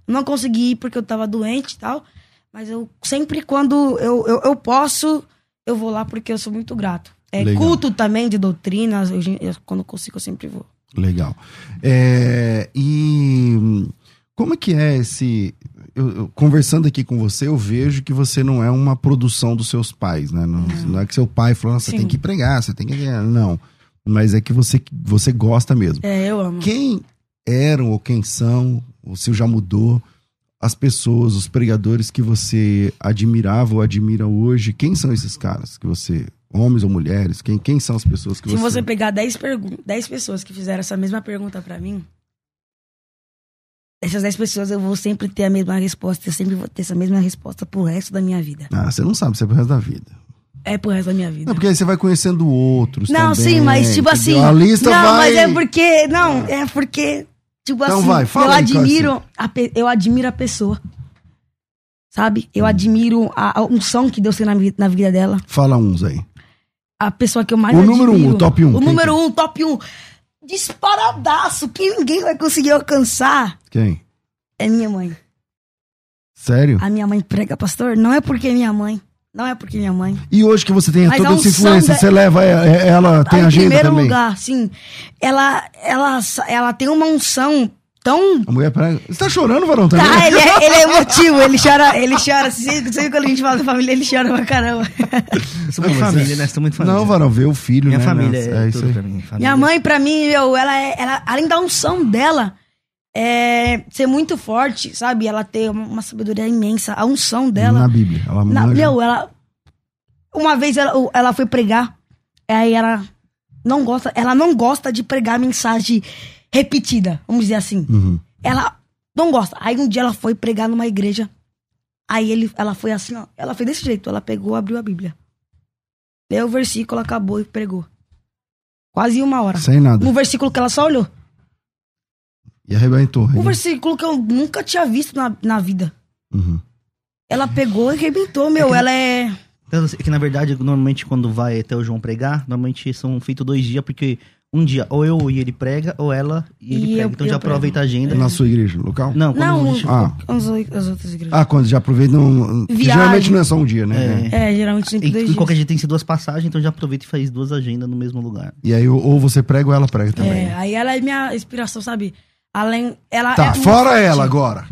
Não consegui ir porque eu tava doente e tal, mas eu sempre quando eu, eu, eu posso, eu vou lá porque eu sou muito grato. É Legal. culto também de doutrinas, eu, eu- quando consigo eu sempre vou. Legal. É, e como é que é esse. Eu- eu- conversando aqui com você, eu vejo que você não é uma produção dos seus pais, né? Não, não é que seu pai falou, "Nossa, você tem que pregar, você tem que. Não. Mas é que você, você gosta mesmo. É, eu amo. Quem eram ou quem são, ou se já mudou, as pessoas, os pregadores que você admirava ou admira hoje? Quem são esses caras que você. Homens ou mulheres? Quem, quem são as pessoas que Se você. você pegar 10, pergun 10 pessoas que fizeram essa mesma pergunta pra mim, essas 10 pessoas eu vou sempre ter a mesma resposta. Eu sempre vou ter essa mesma resposta pro resto da minha vida. Ah, você não sabe, você é pro resto da vida. É pro resto da minha vida. Não, porque aí você vai conhecendo outros. Não, também, sim, mas tipo assim. A lista não, vai. mas é porque. Não, é porque. Tipo Então assim, vai, fala eu admiro. A, eu admiro a pessoa. Sabe? Eu admiro a, a unção que Deus tem na, na vida dela. Fala uns aí. A pessoa que eu mais O admiro. número um, o top um, O número que é? um, top um. Disparadaço, que ninguém vai conseguir alcançar. Quem? É minha mãe. Sério? A minha mãe prega, pastor. Não é porque é minha mãe. Não é porque é minha mãe. E hoje que você tem Mas toda essa influência, da- você leva ela, ela tem em agenda primeiro também? lugar, sim. Ela, ela, ela tem uma unção tão A mulher prega. Você tá chorando, varão, também? Tá, ele é, [LAUGHS] ele é emotivo, ele chora, ele chora. Sempre, sempre quando a gente fala da família, ele chora pra caramba. Eu sou muito família, é- né? Sou muito família. Não, varão, vê o filho, Minha né? família né? é, isso tudo aí. pra mim. Família. Minha mãe, pra mim, meu, ela é. Ela, além da unção dela, é ser muito forte, sabe? Ela ter uma, uma sabedoria imensa. A unção dela. Na Bíblia. Ela Na- meu, ela. Uma vez ela, ela foi pregar, aí ela não gosta, ela não gosta de pregar mensagem repetida, vamos dizer assim. Uhum. Ela não gosta. Aí um dia ela foi pregar numa igreja. Aí ele, ela foi assim, ó. Ela fez desse jeito. Ela pegou, abriu a Bíblia. Leu o versículo, acabou e pregou. Quase uma hora. Sem nada. Um versículo que ela só olhou. E arrebentou. Um versículo que eu nunca tinha visto na, na vida. Uhum. Ela pegou e arrebentou, meu. Ela é. Então, é que na verdade, normalmente quando vai até o João pregar, normalmente são feitos dois dias, porque um dia ou eu e ele prega, ou ela e ele E prega. eu- então eu já aproveita a agenda. Na sua igreja, local? Não, quando Não, a gente- Ah. As, outras igrejas. Ah, quando já aproveita. Não, que Viagem. geralmente não é só um dia, né? É. É, geralmente sempre E, dois e dias. qualquer dia tem que ser duas passagens, então já aproveita e faz duas agendas no mesmo lugar. E aí, ou- você prega ou ela prega também. É, aí ela é minha inspiração, sabe? Além. Ela Tá, é fora forte. ela agora.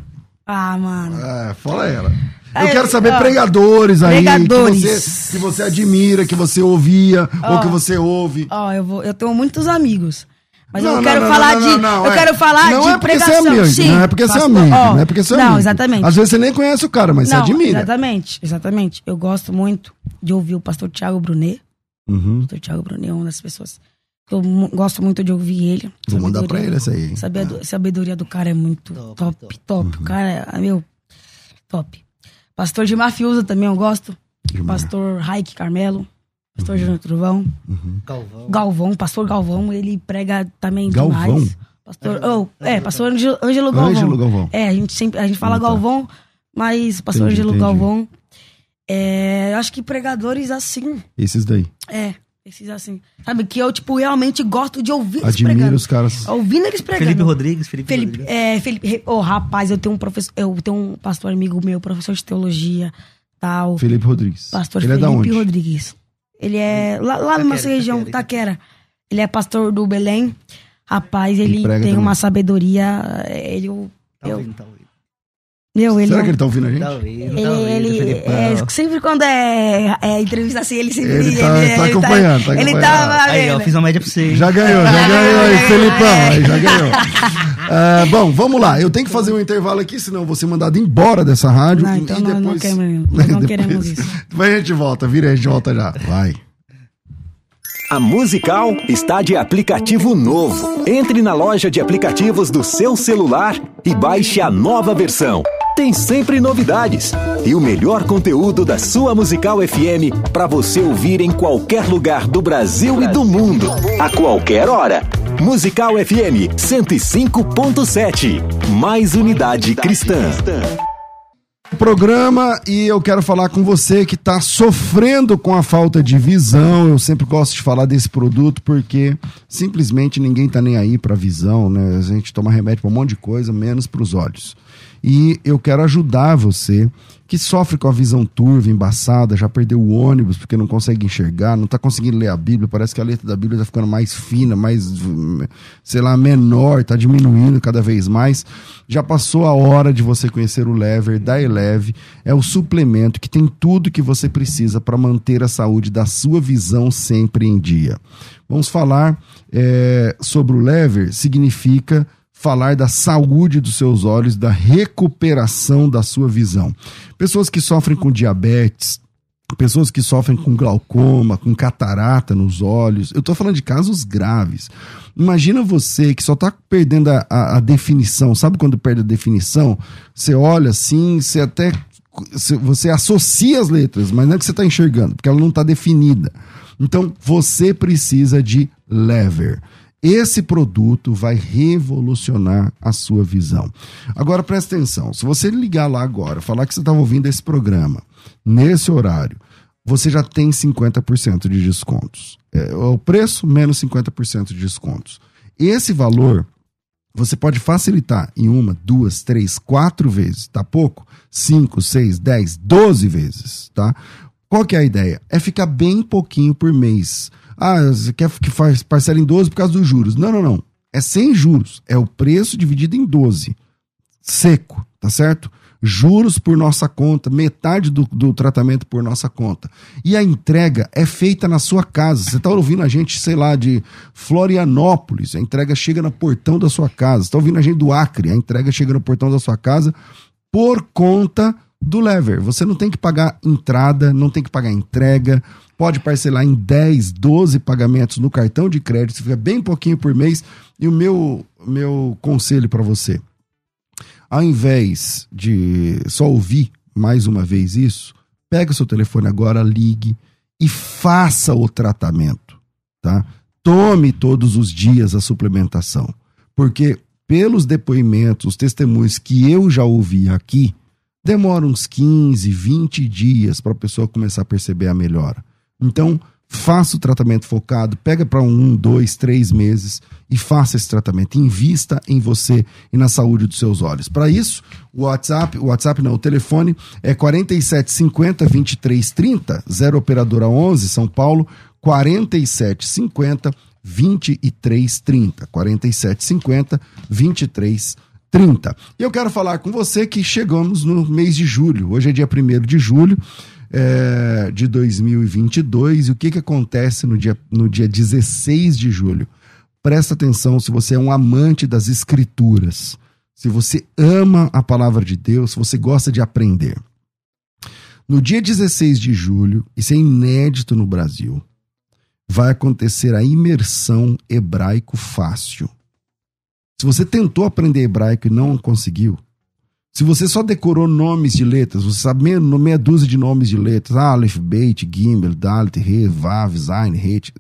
Ah, mano. É, fora ela. Eu É, quero saber pregadores aí pregadores. Que, você, que você admira, que você ouvia, ou que você ouve. Ó, eu, vou, eu tenho muitos amigos. Mas Não, eu não, quero não, falar não, de. não, não, eu é. quero falar não de é porque pregação. Você é amigo, Sim, não é porque você é amigo, Ó, não é porque você é Não, amigo. exatamente. Às vezes você nem conhece o cara, mas não, você admira. Exatamente, exatamente. Eu gosto muito de ouvir o pastor Tiago Brunet. Uhum. Pastor Thiago Bruni é uma das pessoas que eu gosto muito de ouvir ele. Vou mandar pra Sabedoria- ele essa aí. hein? Sabedo- Sabedoria do cara é muito Top, top, top. top. Uhum. O cara, é, meu, top. Pastor Gilmar Fiuza também eu gosto. Gilmar. Pastor Raik Carmelo. Uhum. Pastor Júnior Trovão. Galvão. Galvão, Pastor Galvão, ele prega também Galvão? demais. Pastor, oh, é, Pastor Ângelo, Ângelo Galvão. Ângelo Galvão. É, a gente sempre, a gente fala Ah, tá. Galvão, mas Pastor Entendi, Ângelo entendi. Galvão. É, eu acho que pregadores assim, Esses daí. é, esses assim, sabe, que eu, tipo, realmente gosto de ouvir eles Admiro pregando. os caras. Ouvindo eles pregando. Felipe Rodrigues, Felipe, Felipe, Rodrigues. é, Felipe, oh, rapaz, eu tenho um professor, eu tenho um pastor amigo meu, professor de teologia, tal, Felipe Rodrigues. pastor Ele é Felipe da onde? Rodrigues. Ele é lá, lá na nossa Taquera, região, Taquera. Taquera. Ele é pastor do Belém. Rapaz, ele, Ele tem também. uma sabedoria, ele, eu, Tá eu- ouvindo, tá ouvindo. Meu, ele, Será é que ele tá ouvindo a gente? Tá ouvindo, ele, tá ouvindo, ele- é, sempre quando é, é entrevista assim, ele sempre Ele tá- tá acompanhando, tá Ele acompanhando. tá, Aí, ó, fiz uma média pra você. Já ganhou, já [LAUGHS] ganhou aí, Felipão. Aí já ganhou. Ah, [LAUGHS] bom, vamos lá. Eu tenho que fazer um intervalo aqui, senão eu vou ser mandado embora dessa rádio. Não, e- então e nós não depois... queremos- [LAUGHS] não Depois- queremos isso. Depois a gente volta, vira, a gente volta já. Vai. A Musical está de aplicativo novo. Entre na loja de aplicativos do seu celular e baixe a nova versão. Tem sempre novidades e o melhor conteúdo da sua Musical FM para você ouvir em qualquer lugar do Brasil e do mundo, a qualquer hora. Musical FM 105.7. Mais unidade cristã. programa e eu quero falar com você que está sofrendo com a falta de visão. Eu sempre gosto de falar desse produto porque simplesmente ninguém tá nem aí para visão, né? A gente toma remédio para um monte de coisa, menos para os olhos. E eu quero ajudar você que sofre com a visão turva, embaçada, já perdeu o ônibus porque não consegue enxergar, não está conseguindo ler a Bíblia, parece que a letra da Bíblia está ficando mais fina, mais, sei lá, menor, está diminuindo cada vez mais. Já passou a hora de você conhecer o Lever da Eleve. É o suplemento que tem tudo que você precisa para manter a saúde da sua visão sempre em dia. Vamos falar é, sobre o Lever, significa falar da saúde dos seus olhos, da recuperação da sua visão. Pessoas que sofrem com diabetes, pessoas que sofrem com glaucoma, com catarata nos olhos. Eu estou falando de casos graves. Imagina você que só está perdendo a, a, a, definição. Sabe quando perde a definição? Você olha assim, você até você associa as letras, mas não é que você está enxergando, porque ela não está definida. Então você precisa de lever. Esse produto vai revolucionar a sua visão. Agora presta atenção: se você ligar lá agora, falar que você estava ouvindo esse programa nesse horário, você já tem 50% de descontos. É, o preço menos 50% de descontos. Esse valor você pode facilitar em uma, duas, três, quatro vezes, tá pouco? Cinco, seis, dez, doze vezes, tá? Qual que é a ideia? É ficar bem pouquinho por mês. Ah, você quer que faz parcela em 12 por causa dos juros. Não, não, não. É sem juros. É o preço dividido em 12. Seco, tá certo? Juros por nossa conta, metade do, do tratamento por nossa conta. E a entrega é feita na sua casa. Você está ouvindo a gente, sei lá, de Florianópolis, a entrega chega no portão da sua casa. Está ouvindo a gente do Acre, a entrega chega no portão da sua casa por conta do Lever. Você não tem que pagar entrada, não tem que pagar entrega, pode parcelar em 10, 12 pagamentos no cartão de crédito, fica bem pouquinho por mês. E o meu, meu conselho para você, ao invés de só ouvir mais uma vez isso, pega o seu telefone agora, ligue e faça o tratamento, tá? Tome todos os dias a suplementação, porque pelos depoimentos, os testemunhos que eu já ouvi aqui, demora uns 15, 20 dias para a pessoa começar a perceber a melhora. Então, faça o tratamento focado, pega para um, dois, três meses e faça esse tratamento. Invista em você e na saúde dos seus olhos. Para isso, o WhatsApp, o WhatsApp não, o telefone é 4750 2330, 0 operadora 11, São Paulo, 4750 2330, 4750 2330. E eu quero falar com você que chegamos no mês de julho. Hoje é dia 1 de julho é, de 2022. E o que, que acontece no dia, no dia 16 de julho? Presta atenção se você é um amante das escrituras, se você ama a palavra de Deus, se você gosta de aprender. No dia 16 de julho, isso é inédito no Brasil, vai acontecer a imersão hebraico fácil. Se você tentou aprender hebraico e não conseguiu, se você só decorou nomes de letras, você sabe meia, meia dúzia de nomes de letras, Aleph, Beit, Gimel, Dalet, Re, Vav, Zain, Het,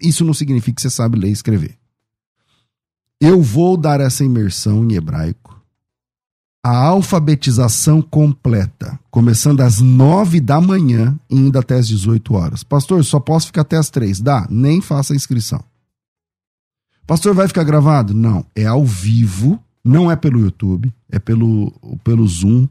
isso não significa que você sabe ler e escrever. Eu vou dar essa imersão em hebraico. A alfabetização completa, começando às nove da manhã e indo até às 18 horas. Pastor, só posso ficar até às três. Dá, nem faça a inscrição. Pastor, vai ficar gravado? Não, é ao vivo não é pelo YouTube, é pelo, pelo Zoom.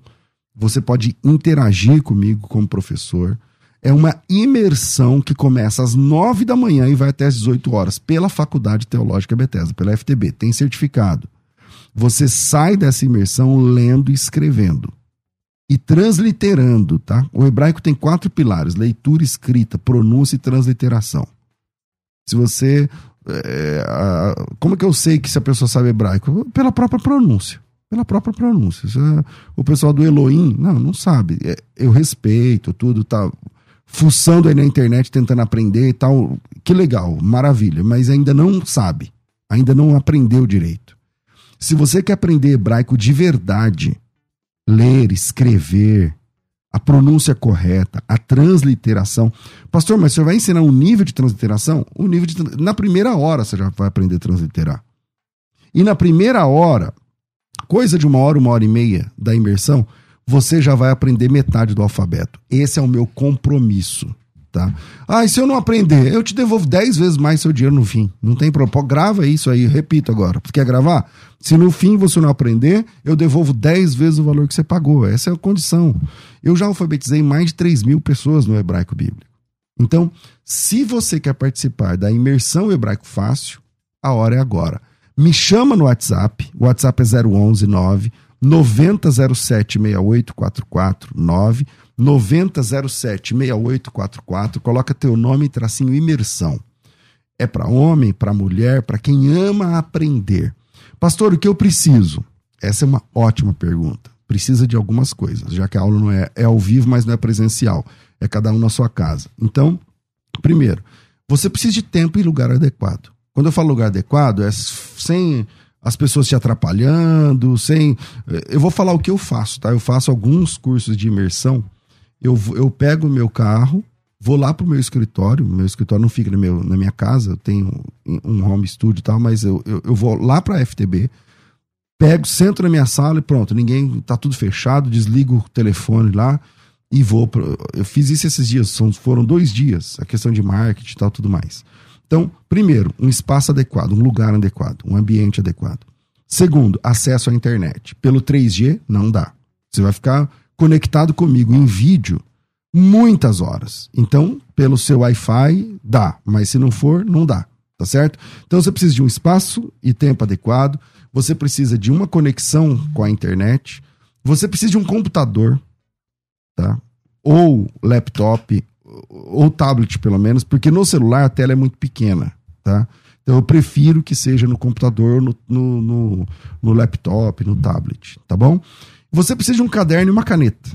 Você pode interagir comigo como professor. É uma imersão que começa às 9 da manhã e vai até às 18 horas pela Faculdade Teológica Bethesda, pela FTB. Tem certificado. Você sai dessa imersão lendo e escrevendo. E transliterando, tá? O hebraico tem quatro pilares: leitura, escrita, pronúncia e transliteração. Se você é, a, como é que eu sei que se a pessoa sabe hebraico? Pela própria pronúncia. Pela própria pronúncia. É, o pessoal do Elohim, não, não sabe. É, eu respeito tudo, tá fuçando aí na internet, tentando aprender e tal. Que legal, maravilha, mas ainda não sabe. Ainda não aprendeu direito. Se você quer aprender hebraico de verdade, ler, escrever, a pronúncia correta, a transliteração. Pastor, mas você vai ensinar um nível de transliteração? O nível de na primeira hora você já vai aprender a transliterar. E na primeira hora, coisa de uma hora, uma hora e meia da imersão, você já vai aprender metade do alfabeto. Esse é o meu compromisso tá? Ah, e se eu não aprender, eu te devolvo 10 vezes mais seu dinheiro no fim. Não tem problema. Grava isso aí, repito agora. Você quer gravar? Se no fim você não aprender, eu devolvo 10 vezes o valor que você pagou. Essa é a condição. Eu já alfabetizei mais de 3 mil pessoas no hebraico bíblico. Então, se você quer participar da imersão hebraico fácil, a hora é agora. Me chama no WhatsApp, o WhatsApp é 011 9 9007 6844 9 9007 6844, coloca teu nome e tracinho imersão. É para homem, para mulher, para quem ama aprender. Pastor, o que eu preciso? Essa é uma ótima pergunta. Precisa de algumas coisas, já que a aula não é, é ao vivo, mas não é presencial. É cada um na sua casa. Então, primeiro, você precisa de tempo e lugar adequado. Quando eu falo lugar adequado, é sem as pessoas te atrapalhando, sem. Eu vou falar o que eu faço, tá? Eu faço alguns cursos de imersão eu, eu pego o meu carro, vou lá pro meu escritório, meu escritório não fica no meu, na minha casa, eu tenho um home studio e tal, mas eu, eu, eu vou lá pra FTB, pego, sento na minha sala e pronto, ninguém, tá tudo fechado, desligo o telefone lá e vou. Pro, eu fiz isso esses dias, são, foram dois dias, a questão de marketing e tal, tudo mais. Então, primeiro, um espaço adequado, um lugar adequado, um ambiente adequado. Segundo, acesso à internet. Pelo 3G, não dá. Você vai ficar conectado comigo em vídeo muitas horas. Então, pelo seu Wi-Fi, dá. Mas se não for, não dá. Tá certo? Então, você precisa de um espaço e tempo adequado. Você precisa de uma conexão com a internet. Você precisa de um computador, tá? Ou laptop, ou tablet, pelo menos, porque no celular a tela é muito pequena, tá? Então eu prefiro que seja no computador, no, no, no, no laptop, no tablet, tá bom? Você precisa de um caderno e uma caneta.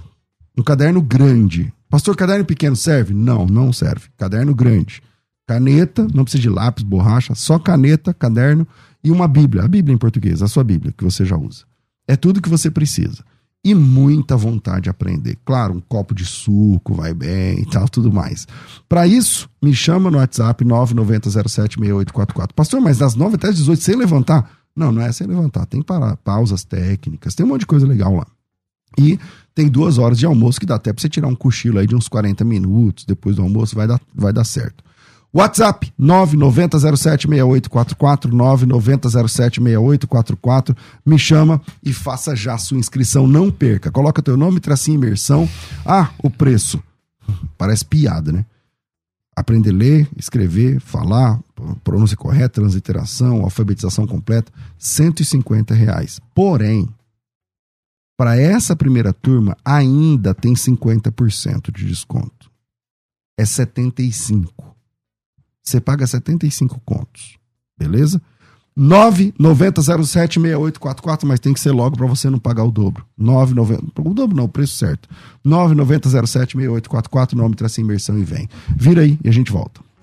Um caderno grande. Pastor, caderno pequeno serve? Não, não serve. Caderno grande. Caneta, não precisa de lápis, borracha, só caneta, caderno e uma Bíblia. A Bíblia em português, a sua Bíblia, que você já usa. É tudo que você precisa. E muita vontade de aprender. Claro, um copo de suco vai bem e tal, tudo mais. Para isso, me chama no WhatsApp 990076844. Pastor, mas das 9 até as 18, sem levantar? Não, não é sem levantar. Tem para, pausas técnicas, tem um monte de coisa legal lá. E tem duas horas de almoço que dá até pra você tirar um cochilo aí de uns 40 minutos. Depois do almoço vai dar, vai dar certo. WhatsApp 990076844, 990076844. Me chama e faça já sua inscrição. Não perca. Coloca teu nome, tracinho imersão. Ah, o preço. [LAUGHS] Parece piada, né? aprender a ler, escrever, falar, pronúncia correta, transliteração, alfabetização completa, 150 reais. Porém, para essa primeira turma ainda tem 50% de desconto. É 75. Você paga 75 contos. Beleza? 990076844, mas tem que ser logo para você não pagar o dobro. 990, o dobro não, o preço certo. 990076844, nome traça imersão e vem. Vira aí e a gente volta.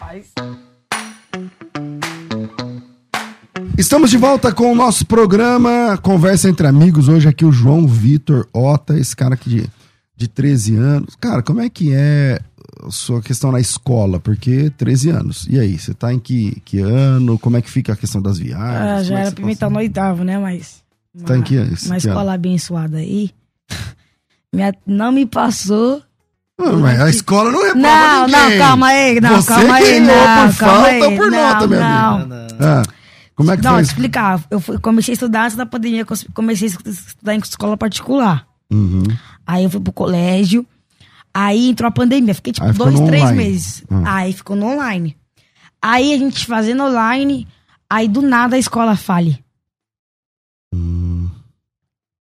Aí. Estamos de volta com o nosso programa Conversa entre Amigos. Hoje aqui o João Vitor Ota, esse cara aqui de, de 13 anos. Cara, como é que é a sua questão na escola? Porque 13 anos. E aí, você tá em que, que ano? Como é que fica a questão das viagens? Ah, Como já é era pra mim estar no oitavo, né? Mas. Tá em que- uma, que uma ano? escola abençoada aí. [LAUGHS] minha, não me passou. Mas a escola não reprova Não, ninguém. não, calma aí, não, Você calma aí, queimou não, por calma falta aí, ou por não, nota, meu não. Ah, como é que Não, foi isso? explicar. Eu fui- comecei a estudar antes da pandemia, comecei a estudar em escola particular. Uhum. Aí eu fui pro colégio. Aí entrou a pandemia. Fiquei tipo Aí ficou dois, no três online. meses. Hum. Aí ficou no online. Aí a gente fazendo online. Aí do nada a escola fale. Hum.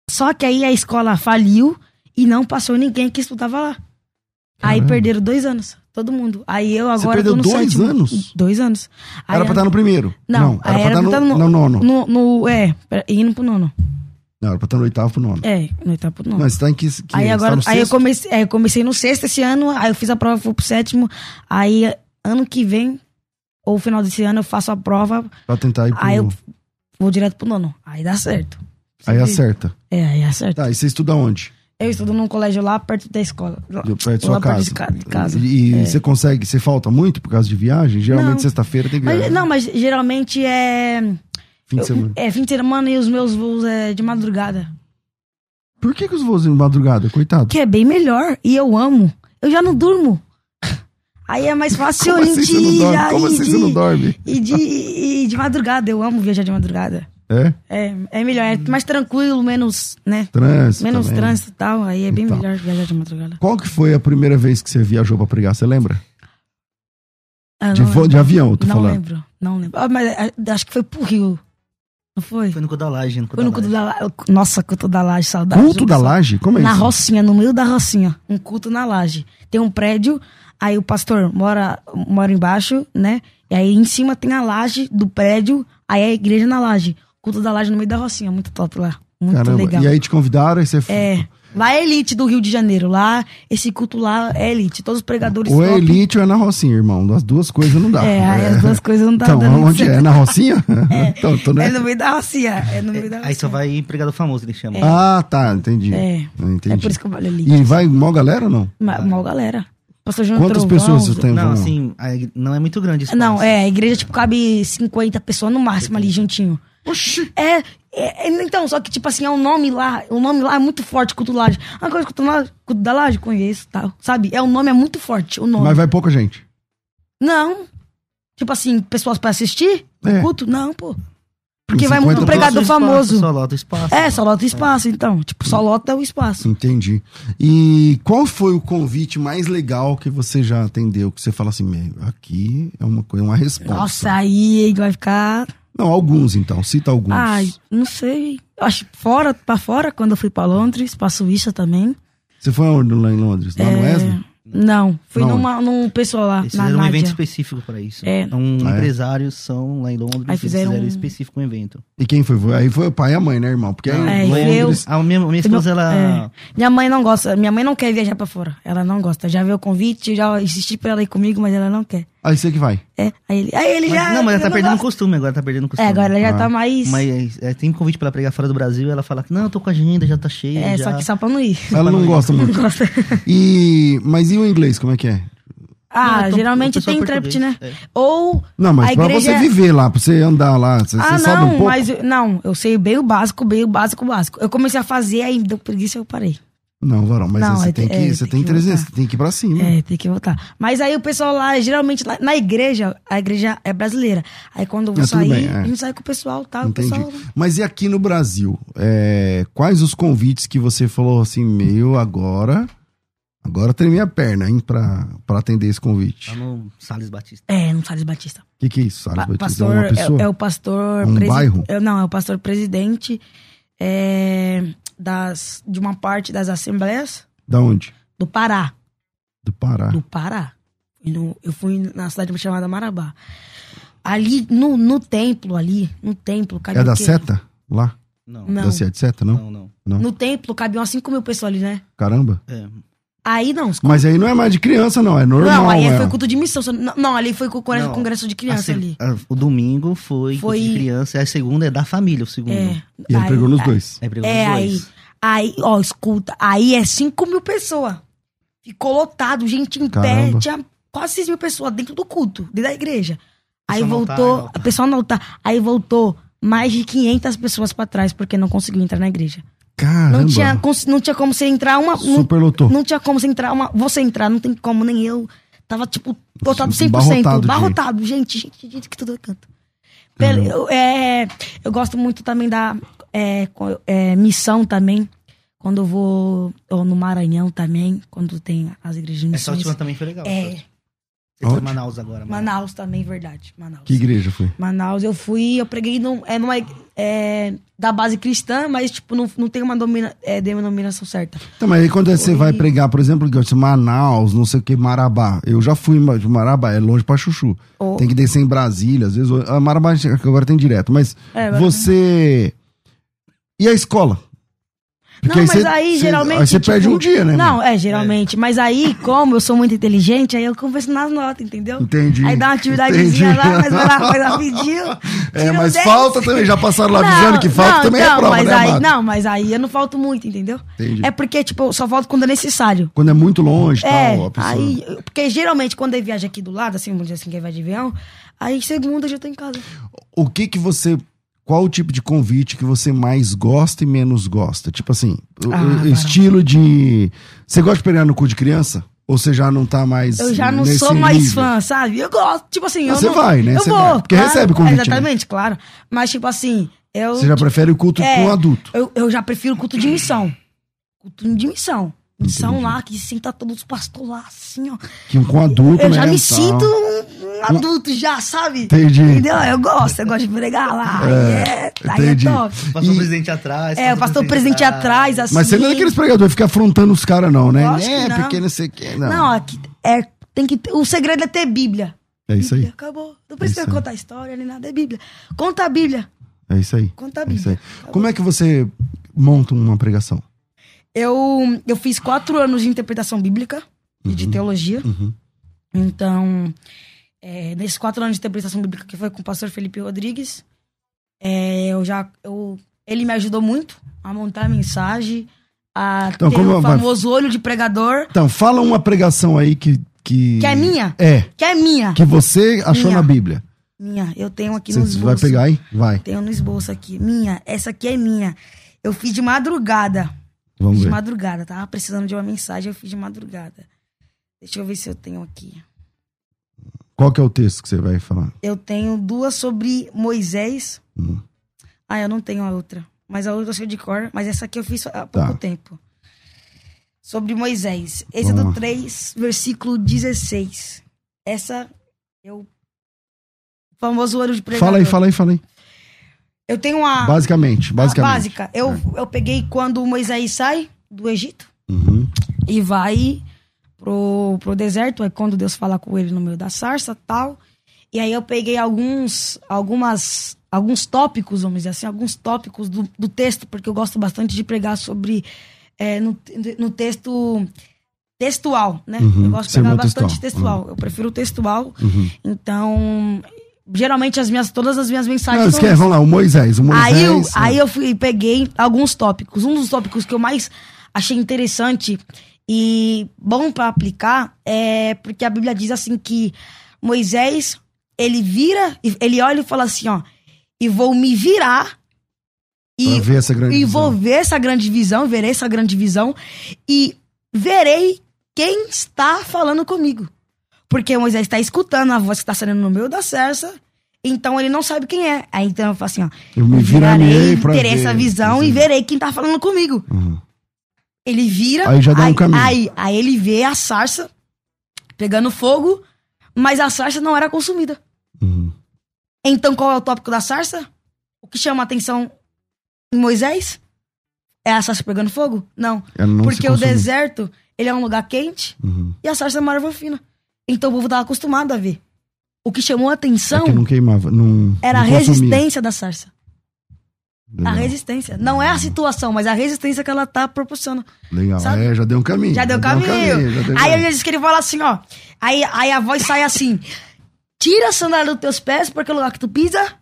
Só que aí a escola faliu e não passou ninguém que estudava lá. Aí Caramba. perderam dois anos. Todo mundo. Aí eu agora perdeu tô no dois sétimo. anos? Dois anos. Aí Era pra estar no primeiro? Não, era aí pra estar no, estar no nono. No, no- é, indo pro nono. Não, era pra estar no oitavo pro nono. É, no oitavo pro nono. Mas você tá em que, que Aí você agora, tá no aí eu comecei, é, eu comecei no sexto esse ano, aí eu fiz a prova, fui pro sétimo. Aí ano que vem, ou final desse ano, eu faço a prova, Pra tentar ir pro... aí eu vou direto pro nono. Aí dá certo. Aí acerta. É, aí acerta. Tá, e você estuda onde? Eu estudo num colégio lá perto da escola. Lá, Perto da sua perto casa. de ca- de casa. E É. você consegue, você falta muito por causa de viagem? Geralmente sexta-feira tem viagem. Mas, não, mas geralmente é. Fim de eu- semana. É fim de semana e os meus voos é de madrugada. Por que, que os voos de madrugada? Coitado. Que é bem melhor. E eu amo. Eu já não durmo. Aí é mais [LAUGHS] fácil Como a assim gente não ir Como assim você não dorme? E de, e de madrugada. Eu amo viajar de madrugada. É? É, é melhor. É mais tranquilo, menos, né? Trânsito Menos também. trânsito e tal. Aí é bem Então. melhor viajar de madrugada. Qual que foi a primeira vez que você viajou pra pregar? Você lembra? Ah, De, não vo- lembro. de avião, eu tô Não falando. lembro. Não lembro. Ah, mas ah, acho que foi pro Rio. Não foi? Foi no cu da laje, no cu Foi no culto laje. da laje. Nossa, culto da laje, saudade. Culto da laje? Como é Na isso? Rocinha, no meio da Rocinha. Um culto na laje. Tem um prédio, aí o pastor mora, mora embaixo, né? E aí em cima tem a laje do prédio, aí a igreja na laje. Culto da laje no meio da Rocinha. Muito top lá. Muito Caramba. legal. E aí te convidaram e você foi. É. Lá é elite do Rio de Janeiro. Lá, esse culto lá é elite. Todos os pregadores Ou é top. elite ou é na Rocinha, irmão. Das duas coisas não dá. É, aí as duas coisas não tá Então, dando onde é? certo. É na Rocinha? [LAUGHS] [LAUGHS] então, tô É né? no meio da Rocinha. É no meio da Rocinha. Aí só vai pregador famoso, ele chama. Ah, tá, entendi. É. Entendi. É por isso que eu valho elite. E vai mal galera ou não? Ma- Mal galera. Pastor João Quantas Trovão, pessoas você tem? Não, assim, não é muito grande isso. Não, é, a igreja, tipo, cabe 50 pessoas no máximo ali juntinho. Oxi! É, é, é, então, só que, tipo assim, é um nome lá, o nome lá é muito forte, culto laje. Uma coisa, culto, lá, culto da laje, conheço, tal, sabe? É, o nome é muito forte, o nome. Mas vai pouca gente. Não, tipo assim, pessoas pra assistir, É. culto, não, pô. Porque vai 50 muito pregador famoso. Só lota o espaço. É, só lota espaço, então. Tipo, só lota o espaço. Entendi. E qual foi o convite mais legal que você já atendeu? Que você fala assim, aqui é uma coisa, uma resposta. Nossa, aí vai ficar... Não, alguns então, cita alguns. Ai, não sei. Eu Acho que fora, pra fora, quando eu fui pra Londres, pra Suíça também. Você foi aonde lá em Londres? Lá no É, Wesley? Não, fui Não. numa, num pessoal lá, Eles na fizeram um evento Nádia. específico pra isso. É. Um Ah, é? empresários são lá em Londres. Aí eles fizeram um- específico um evento. E quem foi? Aí foi o pai e a mãe, né, irmão? Porque aí É, em eu- Londres... A minha, minha esposa, ela. É. Minha mãe não gosta, minha mãe não quer viajar pra fora. Ela não gosta. Já veio o convite, já insisti pra ela ir comigo, mas ela não quer. Aí você que vai. É, aí ele, aí ele Mas- já. não, mas ela tá não perdendo o gosta. costume agora, tá perdendo o costume. É, agora ela já Ah. tá mais. Mas é, tem convite pra ela pregar fora do Brasil ela fala que não, eu tô com a agenda, já tá cheia. é, já... só que só pra não ir. Ela não gosta muito. [LAUGHS] Não gosta. E... Mas e o inglês, como é que é? Ah, Não, eu tô- geralmente só tem intérprete, né? é. Ou. Não, mas a pra igreja... você viver lá, pra você andar lá, você, Ah, você sabe não, um pouco? mas eu- não, eu sei bem o básico, bem o básico, o básico. Eu comecei a fazer, aí deu preguiça eu parei. Não, Varão, mas Não, você é- tem que, é, você tem tem que 300, voltar. você tem que ir pra cima. É, tem que voltar. Mas aí o pessoal lá, geralmente, lá, na igreja, a igreja é brasileira. Aí quando eu vou tudo sair, bem, é. a gente sai com o pessoal, tá? O Entendi. pessoal. Mas e aqui no Brasil? É, quais os convites que você falou assim, meu, agora Agora tremi a perna, hein, pra, pra atender esse convite. Tá no Salles Batista. É, no Salles Batista. O que, que é isso, Salles Pa- Batista? pastor, é uma pessoa? é, é o pastor. Um bairro? é, não, é o pastor presidente é, das, de uma parte das assembleias Da onde? do Pará. Do Pará. Do Pará. Eu fui na cidade chamada Marabá. Ali, no, no templo, ali, no templo, cabia É da seta? Lá? Não, Não. Da Seta, não? não, não. Não. No templo cabiam umas 5 mil pessoas ali, né? Caramba. É, Aí não, Mas aí não é mais de criança, não. É normal, Não, aí é. foi culto de missão. Não, não, ali foi com o congresso, congresso de criança a se- ali. a- o domingo foi, Foi- de criança, a segunda é da família, o segundo. É. E ele aí- pregou nos dois. Aí pregou É, os aí, dois. aí, ó, escuta, aí é 5 mil pessoas. Ficou lotado, gente em Caramba. pé, tinha quase 6 mil pessoas dentro do culto, dentro da igreja. Aí altar, voltou, altar. a pessoa não tá, aí voltou mais de 500 pessoas pra trás porque não conseguiu entrar na igreja. Caramba. Não tinha, não tinha como você entrar uma, não, Superlotou. não tinha como você entrar uma, você entrar, não tem como nem eu. Tava tipo lotado 100%, Barrotado barrotado, de gente, gente, gente que tudo canto. Pelo- eu, é, eu gosto muito também da é, é, missão também. Quando eu vou ou no Maranhão também, quando tem as igrejas de Essa missões. última também foi legal. É, Você foi? Manaus agora. mano. Manaus também, verdade. Manaus. Que igreja foi? Manaus, eu fui, eu preguei num, é, numa, é, da base cristã, mas tipo, não, não tem uma domina, é, denominação certa. Então, mas aí quando você Foi- vai pregar, por exemplo, Manaus, não sei o que, Marabá. Eu já fui de Marabá, é longe pra Chuchu. Oh. Tem que descer em Brasília, às vezes. A Marabá agora tem direto, mas É, agora você. E a escola? Porque não, mas você- aí você- geralmente. Aí você tipo, perde um dia, né? Não, é, geralmente. Mas aí, como eu sou muito inteligente, aí eu converso nas notas, entendeu? Entendi. Aí dá uma atividadezinha Entendi. lá, mas vai lá, [LAUGHS] faz rapidinho. É, mas 10. falta também, já passaram lá Não, avisando que falta não, também é não, prova, mas né, aí? Não, mas aí eu não falto muito, entendeu? Entendi. É porque, tipo, eu só falto quando é necessário. Quando é muito longe É, tal, pessoa... aí, porque geralmente quando eu viajo aqui do lado, assim, vamos dizer assim, que vai de avião, aí segunda eu já tô em casa. O que que você... Qual o tipo de convite que você mais gosta e menos gosta? Tipo assim, o- Ah, o estilo de... Você gosta de pegar no cu de criança? Ou você já não tá mais Eu já não sou mais nível? fã, sabe? Eu gosto, tipo assim, Mas eu você não- vai, né? Eu Você vou. vai, porque recebe convite, né? Exatamente, claro. Mas, tipo assim, eu... Você já prefere o culto É, com adulto? Eu, eu já prefiro culto de missão. Culto de missão. Missão Entendi. lá, que senta todos os pastores lá, assim, ó. Que um com adulto, Eu né? já me sinto um, adulto já, sabe? Entendi. Entendeu? Eu gosto, eu gosto de pregar lá. É, aí é entendi. top. O pastor E- presidente atrás. É, o pastor presidente atrás, assim. Mas você não é daqueles pregadores que fica afrontando os caras, não, né? Lógico que É, não. porque não sei o que. Não. Não, aqui é, tem que ter, o segredo é ter Bíblia. é isso aí. Acabou. Não precisa aí. contar história nem nada, é Bíblia. Conta a Bíblia. É isso aí. Conta a É isso aí. Bíblia. Como é que você monta uma pregação? Eu, eu fiz quatro anos de interpretação bíblica e de teologia. Uhum. Então, é, nesses quatro anos de interpretação bíblica que foi com o pastor Felipe Rodrigues, é, eu já. Eu, ele me ajudou muito a montar a mensagem, a Então, ter o vai- famoso olho de pregador, Então, fala uma pregação aí que. Que, que é minha. É, Que é minha. que você achou Minha. na Bíblia. Minha. Eu tenho aqui no Você esboço. vai pegar aí? Vai. Tenho no esboço aqui. Minha. Essa aqui é minha. Eu fiz de madrugada. Vamos de ver. madrugada. Tava precisando de uma mensagem, eu fiz de madrugada. Deixa eu ver se eu tenho aqui. Qual que é o texto que você vai falar? Eu tenho duas sobre Moisés. Hum. Ah, eu não tenho a outra. Mas a outra eu sei de cor. Mas essa aqui eu fiz há pouco Tá. tempo. Sobre Moisés. Esse é Vamos do lá. 3, versículo 16. Essa eu. O famoso olho de pregador. Fala aí, fala aí, fala aí. Eu tenho uma. Basicamente, a basicamente. Ah, básica. Eu, eu peguei quando Moisés sai do Egito Uhum. e vai pro, pro deserto, é quando Deus fala com ele no meio da sarça tal. E aí eu peguei alguns, algumas, alguns tópicos, vamos dizer assim, alguns tópicos do, do texto, porque eu gosto bastante de pregar sobre, é, no, no texto textual, né? Uhum, Eu gosto de pregar bastante textual. textual. Eu prefiro o textual. Uhum. Então, geralmente as minhas, todas as minhas mensagens Não, esquece, vamos lá, o Moisés. O Moisés. Aí eu, né? aí eu fui, peguei alguns tópicos. Um dos tópicos que eu mais achei interessante e bom pra aplicar é porque a Bíblia diz assim que Moisés, ele vira, ele olha e fala assim, ó, e vou me virar e, ver essa grande e visão. vou ver essa grande visão, verei essa grande visão e verei quem está falando comigo. Porque Moisés está escutando a voz que está saindo no meio da cerça, então ele não sabe quem é. Aí então eu falo assim, ó, Eu me virarei terei ver. essa visão e verei quem tá falando comigo. Uhum. Ele vira. Aí já dá um aí, caminho. Aí, aí ele vê a sarça pegando fogo, mas a sarça não era consumida. Uhum. Então qual é o tópico da sarça? O que chama a atenção em Moisés? É a sarça pegando fogo? Não. Não Porque o deserto, ele é um lugar quente Uhum. e a sarça é uma árvore fina. Então o povo estava acostumado a ver. O que chamou a É atenção que não queimava, não. era a não consumia. resistência da sarça. Legal. A resistência. Não é a situação, mas a resistência que ela tá proporcionando. Legal. sabe? É, já deu um caminho. Já deu caminho. já deu aí caminho. ele diz que ele fala assim, ó. Aí, aí a voz sai assim: Tira a sandália dos teus pés, porque o lugar que tu pisa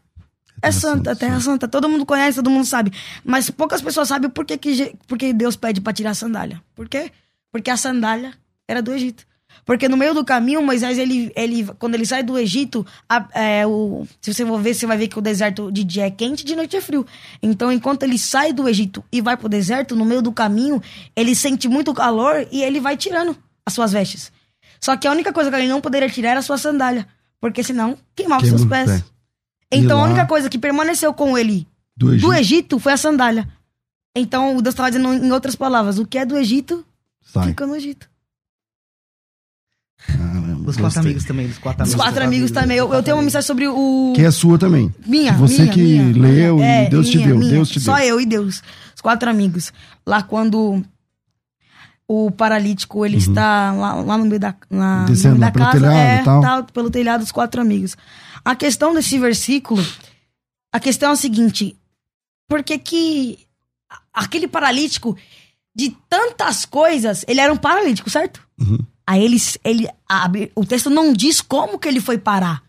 é santa, terra santa. Todo mundo conhece, todo mundo sabe. Mas poucas pessoas sabem por que, que, Je- por que Deus pede pra tirar a sandália. Por quê? Porque a sandália era do Egito. Porque no meio do caminho, Moisés, ele, ele, quando ele sai do Egito, a- é, o, se você for ver, você vai ver que o deserto de dia é quente de noite é frio. Então, enquanto ele sai do Egito e vai pro deserto, no meio do caminho, ele sente muito calor e ele vai tirando as suas vestes. Só que a única coisa que ele não poderia tirar era a sua sandália. Porque senão queimava os Queima seus pés. pé. Então E a lá- única coisa que permaneceu com ele Do Egito. do Egito foi a sandália. Então o Deus estava dizendo em outras palavras: o que é do Egito Sai. fica no Egito. Caramba, Dos quatro gostei. amigos também, dos quatro Os amigos. quatro amigos também. Eu, eu tenho uma mensagem sobre o. Que é sua também. Minha, Você minha, que minha, leu minha. e Deus te deu, minha. Deus te Só deu. eu e Deus. Os quatro amigos. Lá quando o paralítico, ele está lá, lá no meio da, na, Uhum. Descendo no meio da pelo casa. telhado é, tal. tá pelo telhado dos quatro amigos. A questão desse versículo, a questão é a seguinte. Por que que aquele paralítico, de tantas coisas, ele era um paralítico, certo? Uhum. Aí ele, ele abre, o texto não diz como que ele foi parar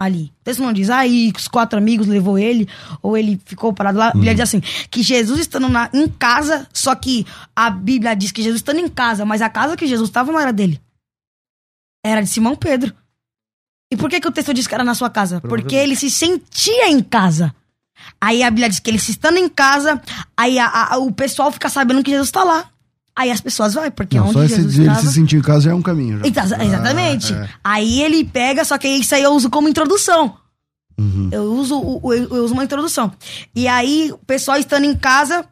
ali. O texto não diz, aí os quatro amigos levou ele, ou ele ficou parado lá. A Bíblia diz assim, que Jesus estando na, em casa, só que a Bíblia diz que Jesus estando em casa, mas a casa que Jesus estava não era dele. Era de Simão Pedro. E por que, que o texto diz que era na sua casa? Porque ele se sentia em casa. Aí a Bíblia diz que ele se estando em casa, aí a- a- o pessoal fica sabendo que Jesus está lá. Aí as pessoas vão, porque Não, onde só esse Jesus ele se sentir em casa já é um caminho. Exa- exatamente. É. Aí ele pega, só que isso aí eu uso como introdução. Uhum. Eu uso, o- eu uso uma introdução. E aí, o pessoal estando em casa,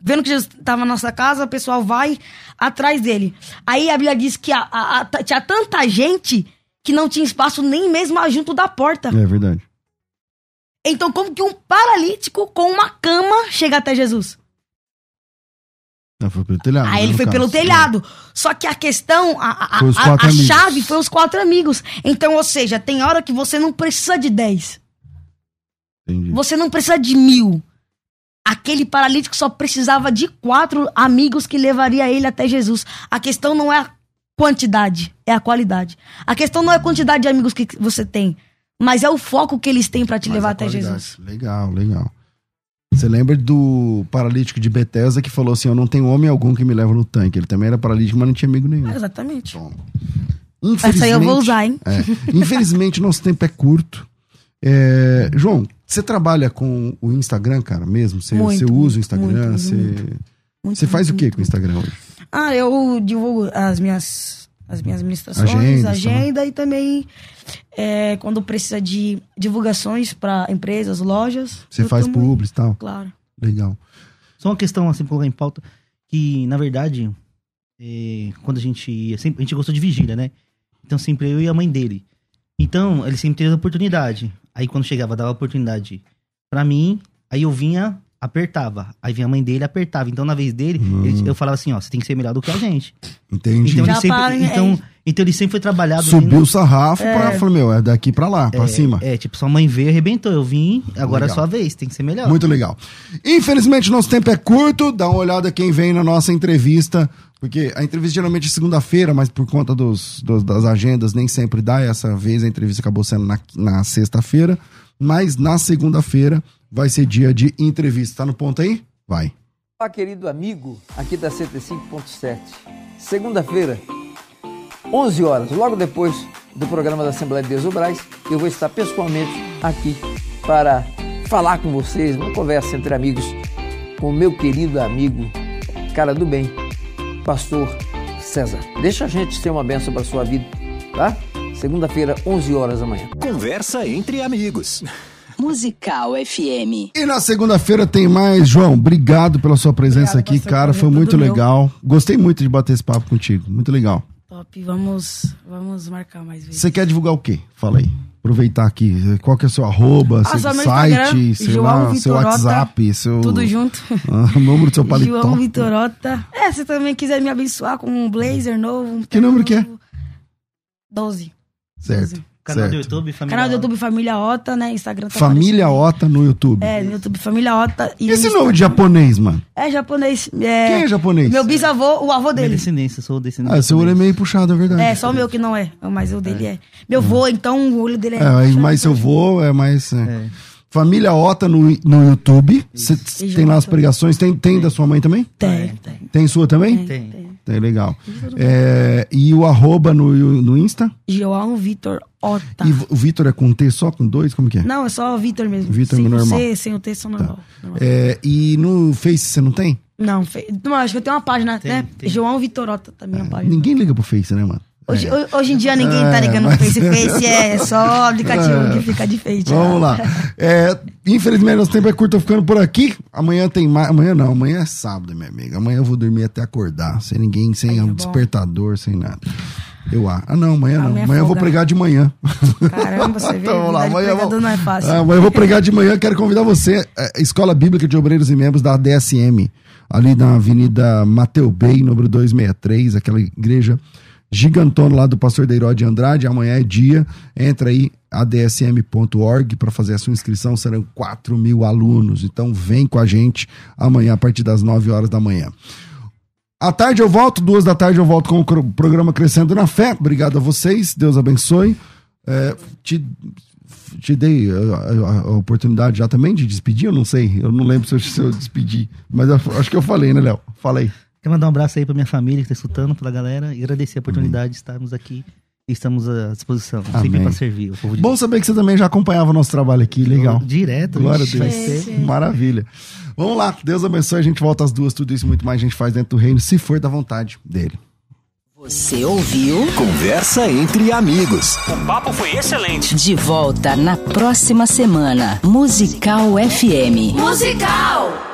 vendo que Jesus estava na nossa casa, o pessoal vai atrás dele. Aí a Bíblia diz que a- a- a- tinha tanta gente que não tinha espaço nem mesmo junto da porta. É verdade. Então, como que um paralítico com uma cama chega até Jesus? Não, foi pelo telhado. Aí né, ele foi caso. pelo telhado. Só que a questão, a, a, a- a chave foi os quatro amigos. Então, ou seja, tem hora que você não precisa de dez. Entendi. Você não precisa de mil. Aquele paralítico só precisava de quatro amigos que levaria ele até Jesus. A questão não é a quantidade, é a qualidade. A questão não é a quantidade de amigos que você tem, mas é o foco que eles têm pra te Mas levar a até. Jesus. Legal, legal. Você lembra do paralítico de Bethesda que falou assim: Eu não tenho homem algum que me leva no tanque. Ele também era paralítico, mas não tinha amigo nenhum. Exatamente. Toma. Essa aí eu vou usar, hein? É. Infelizmente, nosso tempo é curto. É, João, você trabalha com o Instagram, cara, mesmo? Você, Muito, você usa o Instagram? muito, você, Muito, você faz o que com o Instagram hoje? Ah, eu divulgo as minhas, as minhas administrações, Agendas, tá. agenda e também é, quando precisa de divulgações para empresas, lojas. Você faz publis e tal? Claro. Legal. Só uma questão assim, colocar em pauta, que na verdade, é, quando a gente ia, sempre, a gente gostou de vigília, né? Então sempre eu e a mãe dele. Então, ele sempre teve a oportunidade. Aí quando chegava, dava a oportunidade pra mim, aí eu vinha, apertava. Aí vinha a mãe dele, apertava. Então, na vez dele, Hum. ele- eu falava assim, ó, você tem que ser melhor do que a gente. Entendi. Então, ele sempre, para, né? então, então ele sempre foi trabalhado. Subiu o sarrafo pra falar, meu, é daqui pra lá, pra cima. É, tipo, sua mãe veio, arrebentou. Eu vim, agora Legal. é sua vez, tem que ser melhor. Muito legal. Infelizmente, nosso tempo é curto. Dá uma olhada quem vem na nossa entrevista. Porque a entrevista geralmente é segunda-feira, mas por conta dos, dos- das agendas nem sempre dá. Essa vez a entrevista acabou sendo na, na sexta-feira. Mas na segunda-feira vai ser dia de entrevista. Tá no ponto aí? Vai. Olá, querido amigo, aqui da 105.7. Segunda-feira, 11 horas, logo depois do programa da Assembleia de Deus do Braz, eu vou estar pessoalmente aqui para falar com vocês, uma conversa entre amigos, com o meu querido amigo, cara do bem, pastor César. Deixa a gente ser uma benção para sua vida, tá? Segunda-feira, 11 horas da manhã. Conversa entre amigos. [LAUGHS] Musical FM. E na segunda-feira tem mais. João, obrigado pela sua presença Obrigado, aqui, cara. Foi muito tudo meu. legal. Gostei muito de bater esse papo contigo. Muito legal. Top, vamos, vamos marcar mais vezes. Você quer divulgar o quê? Fala aí. Aproveitar aqui. Qual que é o seu arroba, Ah, seu site, sei João lá, seu Vitorota, WhatsApp, seu. Tudo junto. Ah, o número do seu [LAUGHS] paletó. João Vitorota. É, se também quiser me abençoar com um blazer novo. um Que número que é? novo, 12. Certo. Canal do certo. YouTube, família. Canal do YouTube Família Ota, né? Instagram tá Família. Ota no YouTube. É, no YouTube Família Ota. E esse no nome de japonês, mano? É japonês. Quem É, é japonês? meu bisavô, o avô Minha dele. descendência, sou descendente. Ah, seu olho é meio puxado, é verdade. É, só o meu que não é, mas o dele é. Meu vô, então o olho dele é. É, aí mais seu vô é mais. é. É. Família Ota no, no YouTube. Cê, tem lá as pregações. Tem, tem da sua mãe também? Tem, tem. Tem sua também? Tem. Tem, legal. É, e o arroba no, no Insta? João Vitor Ota. E o Vitor é com T só, com dois? Como que é? Não, é só Vitor mesmo. Vitor sem normal. o C, sem o T, só normal. normal. É, e no Face você não tem? Não, fe... não, acho que eu tenho uma página, Tem, né? tem. João Vitorota também é uma página. Ninguém liga pro Face, né, mano? Hoje, ho- hoje em dia ninguém tá É, ligando mas- no Face. Face é só [LAUGHS] aplicativo que fica de feito. Vamos lá. É, infelizmente, nosso tempo é curto, tô ficando por aqui. Amanhã tem mais. Amanhã não, amanhã é sábado, minha amiga. Amanhã eu vou dormir até acordar, sem ninguém, sem Ai, um despertador, sem nada. Eu ah, ah não, amanhã não. Amanhã é eu vou folga. pregar de manhã. Caramba, você [LAUGHS] vê, Então, vamos lá, amanhã eu vou- não é fácil. Amanhã eu vou pregar de manhã. Quero convidar você, é, Escola Bíblica de Obreiros e Membros da DSM, ali na Avenida Mateu Bey, número 263, aquela igreja gigantona lá do pastor Deiró de Andrade. Amanhã é dia. Entra aí, adsm.org, para fazer a sua inscrição. Serão 4 mil alunos. Então, vem com a gente amanhã, a partir das 9 horas da manhã. À tarde eu volto, duas da tarde eu volto com o programa Crescendo na Fé. Obrigado a vocês, Deus abençoe. É, te, te dei a, a- a oportunidade já também de despedir, eu não sei, eu não lembro se eu, se eu despedi, mas eu- acho que eu falei, né, Léo? Falei. Quero mandar um abraço aí pra minha família que tá escutando, pela galera, e agradecer a oportunidade de estarmos aqui e estamos à disposição, Amém. sempre pra servir o povo de Bom saber que você também já acompanhava o nosso trabalho aqui, legal. Direto, Glória a Deus. vai ser- Maravilha. Vamos lá, Deus abençoe, a gente volta às duas, tudo isso e muito mais a gente faz dentro do reino, se for da vontade dele. Você ouviu? Conversa entre amigos. O papo foi excelente. De volta na próxima semana. Musical FM. Musical!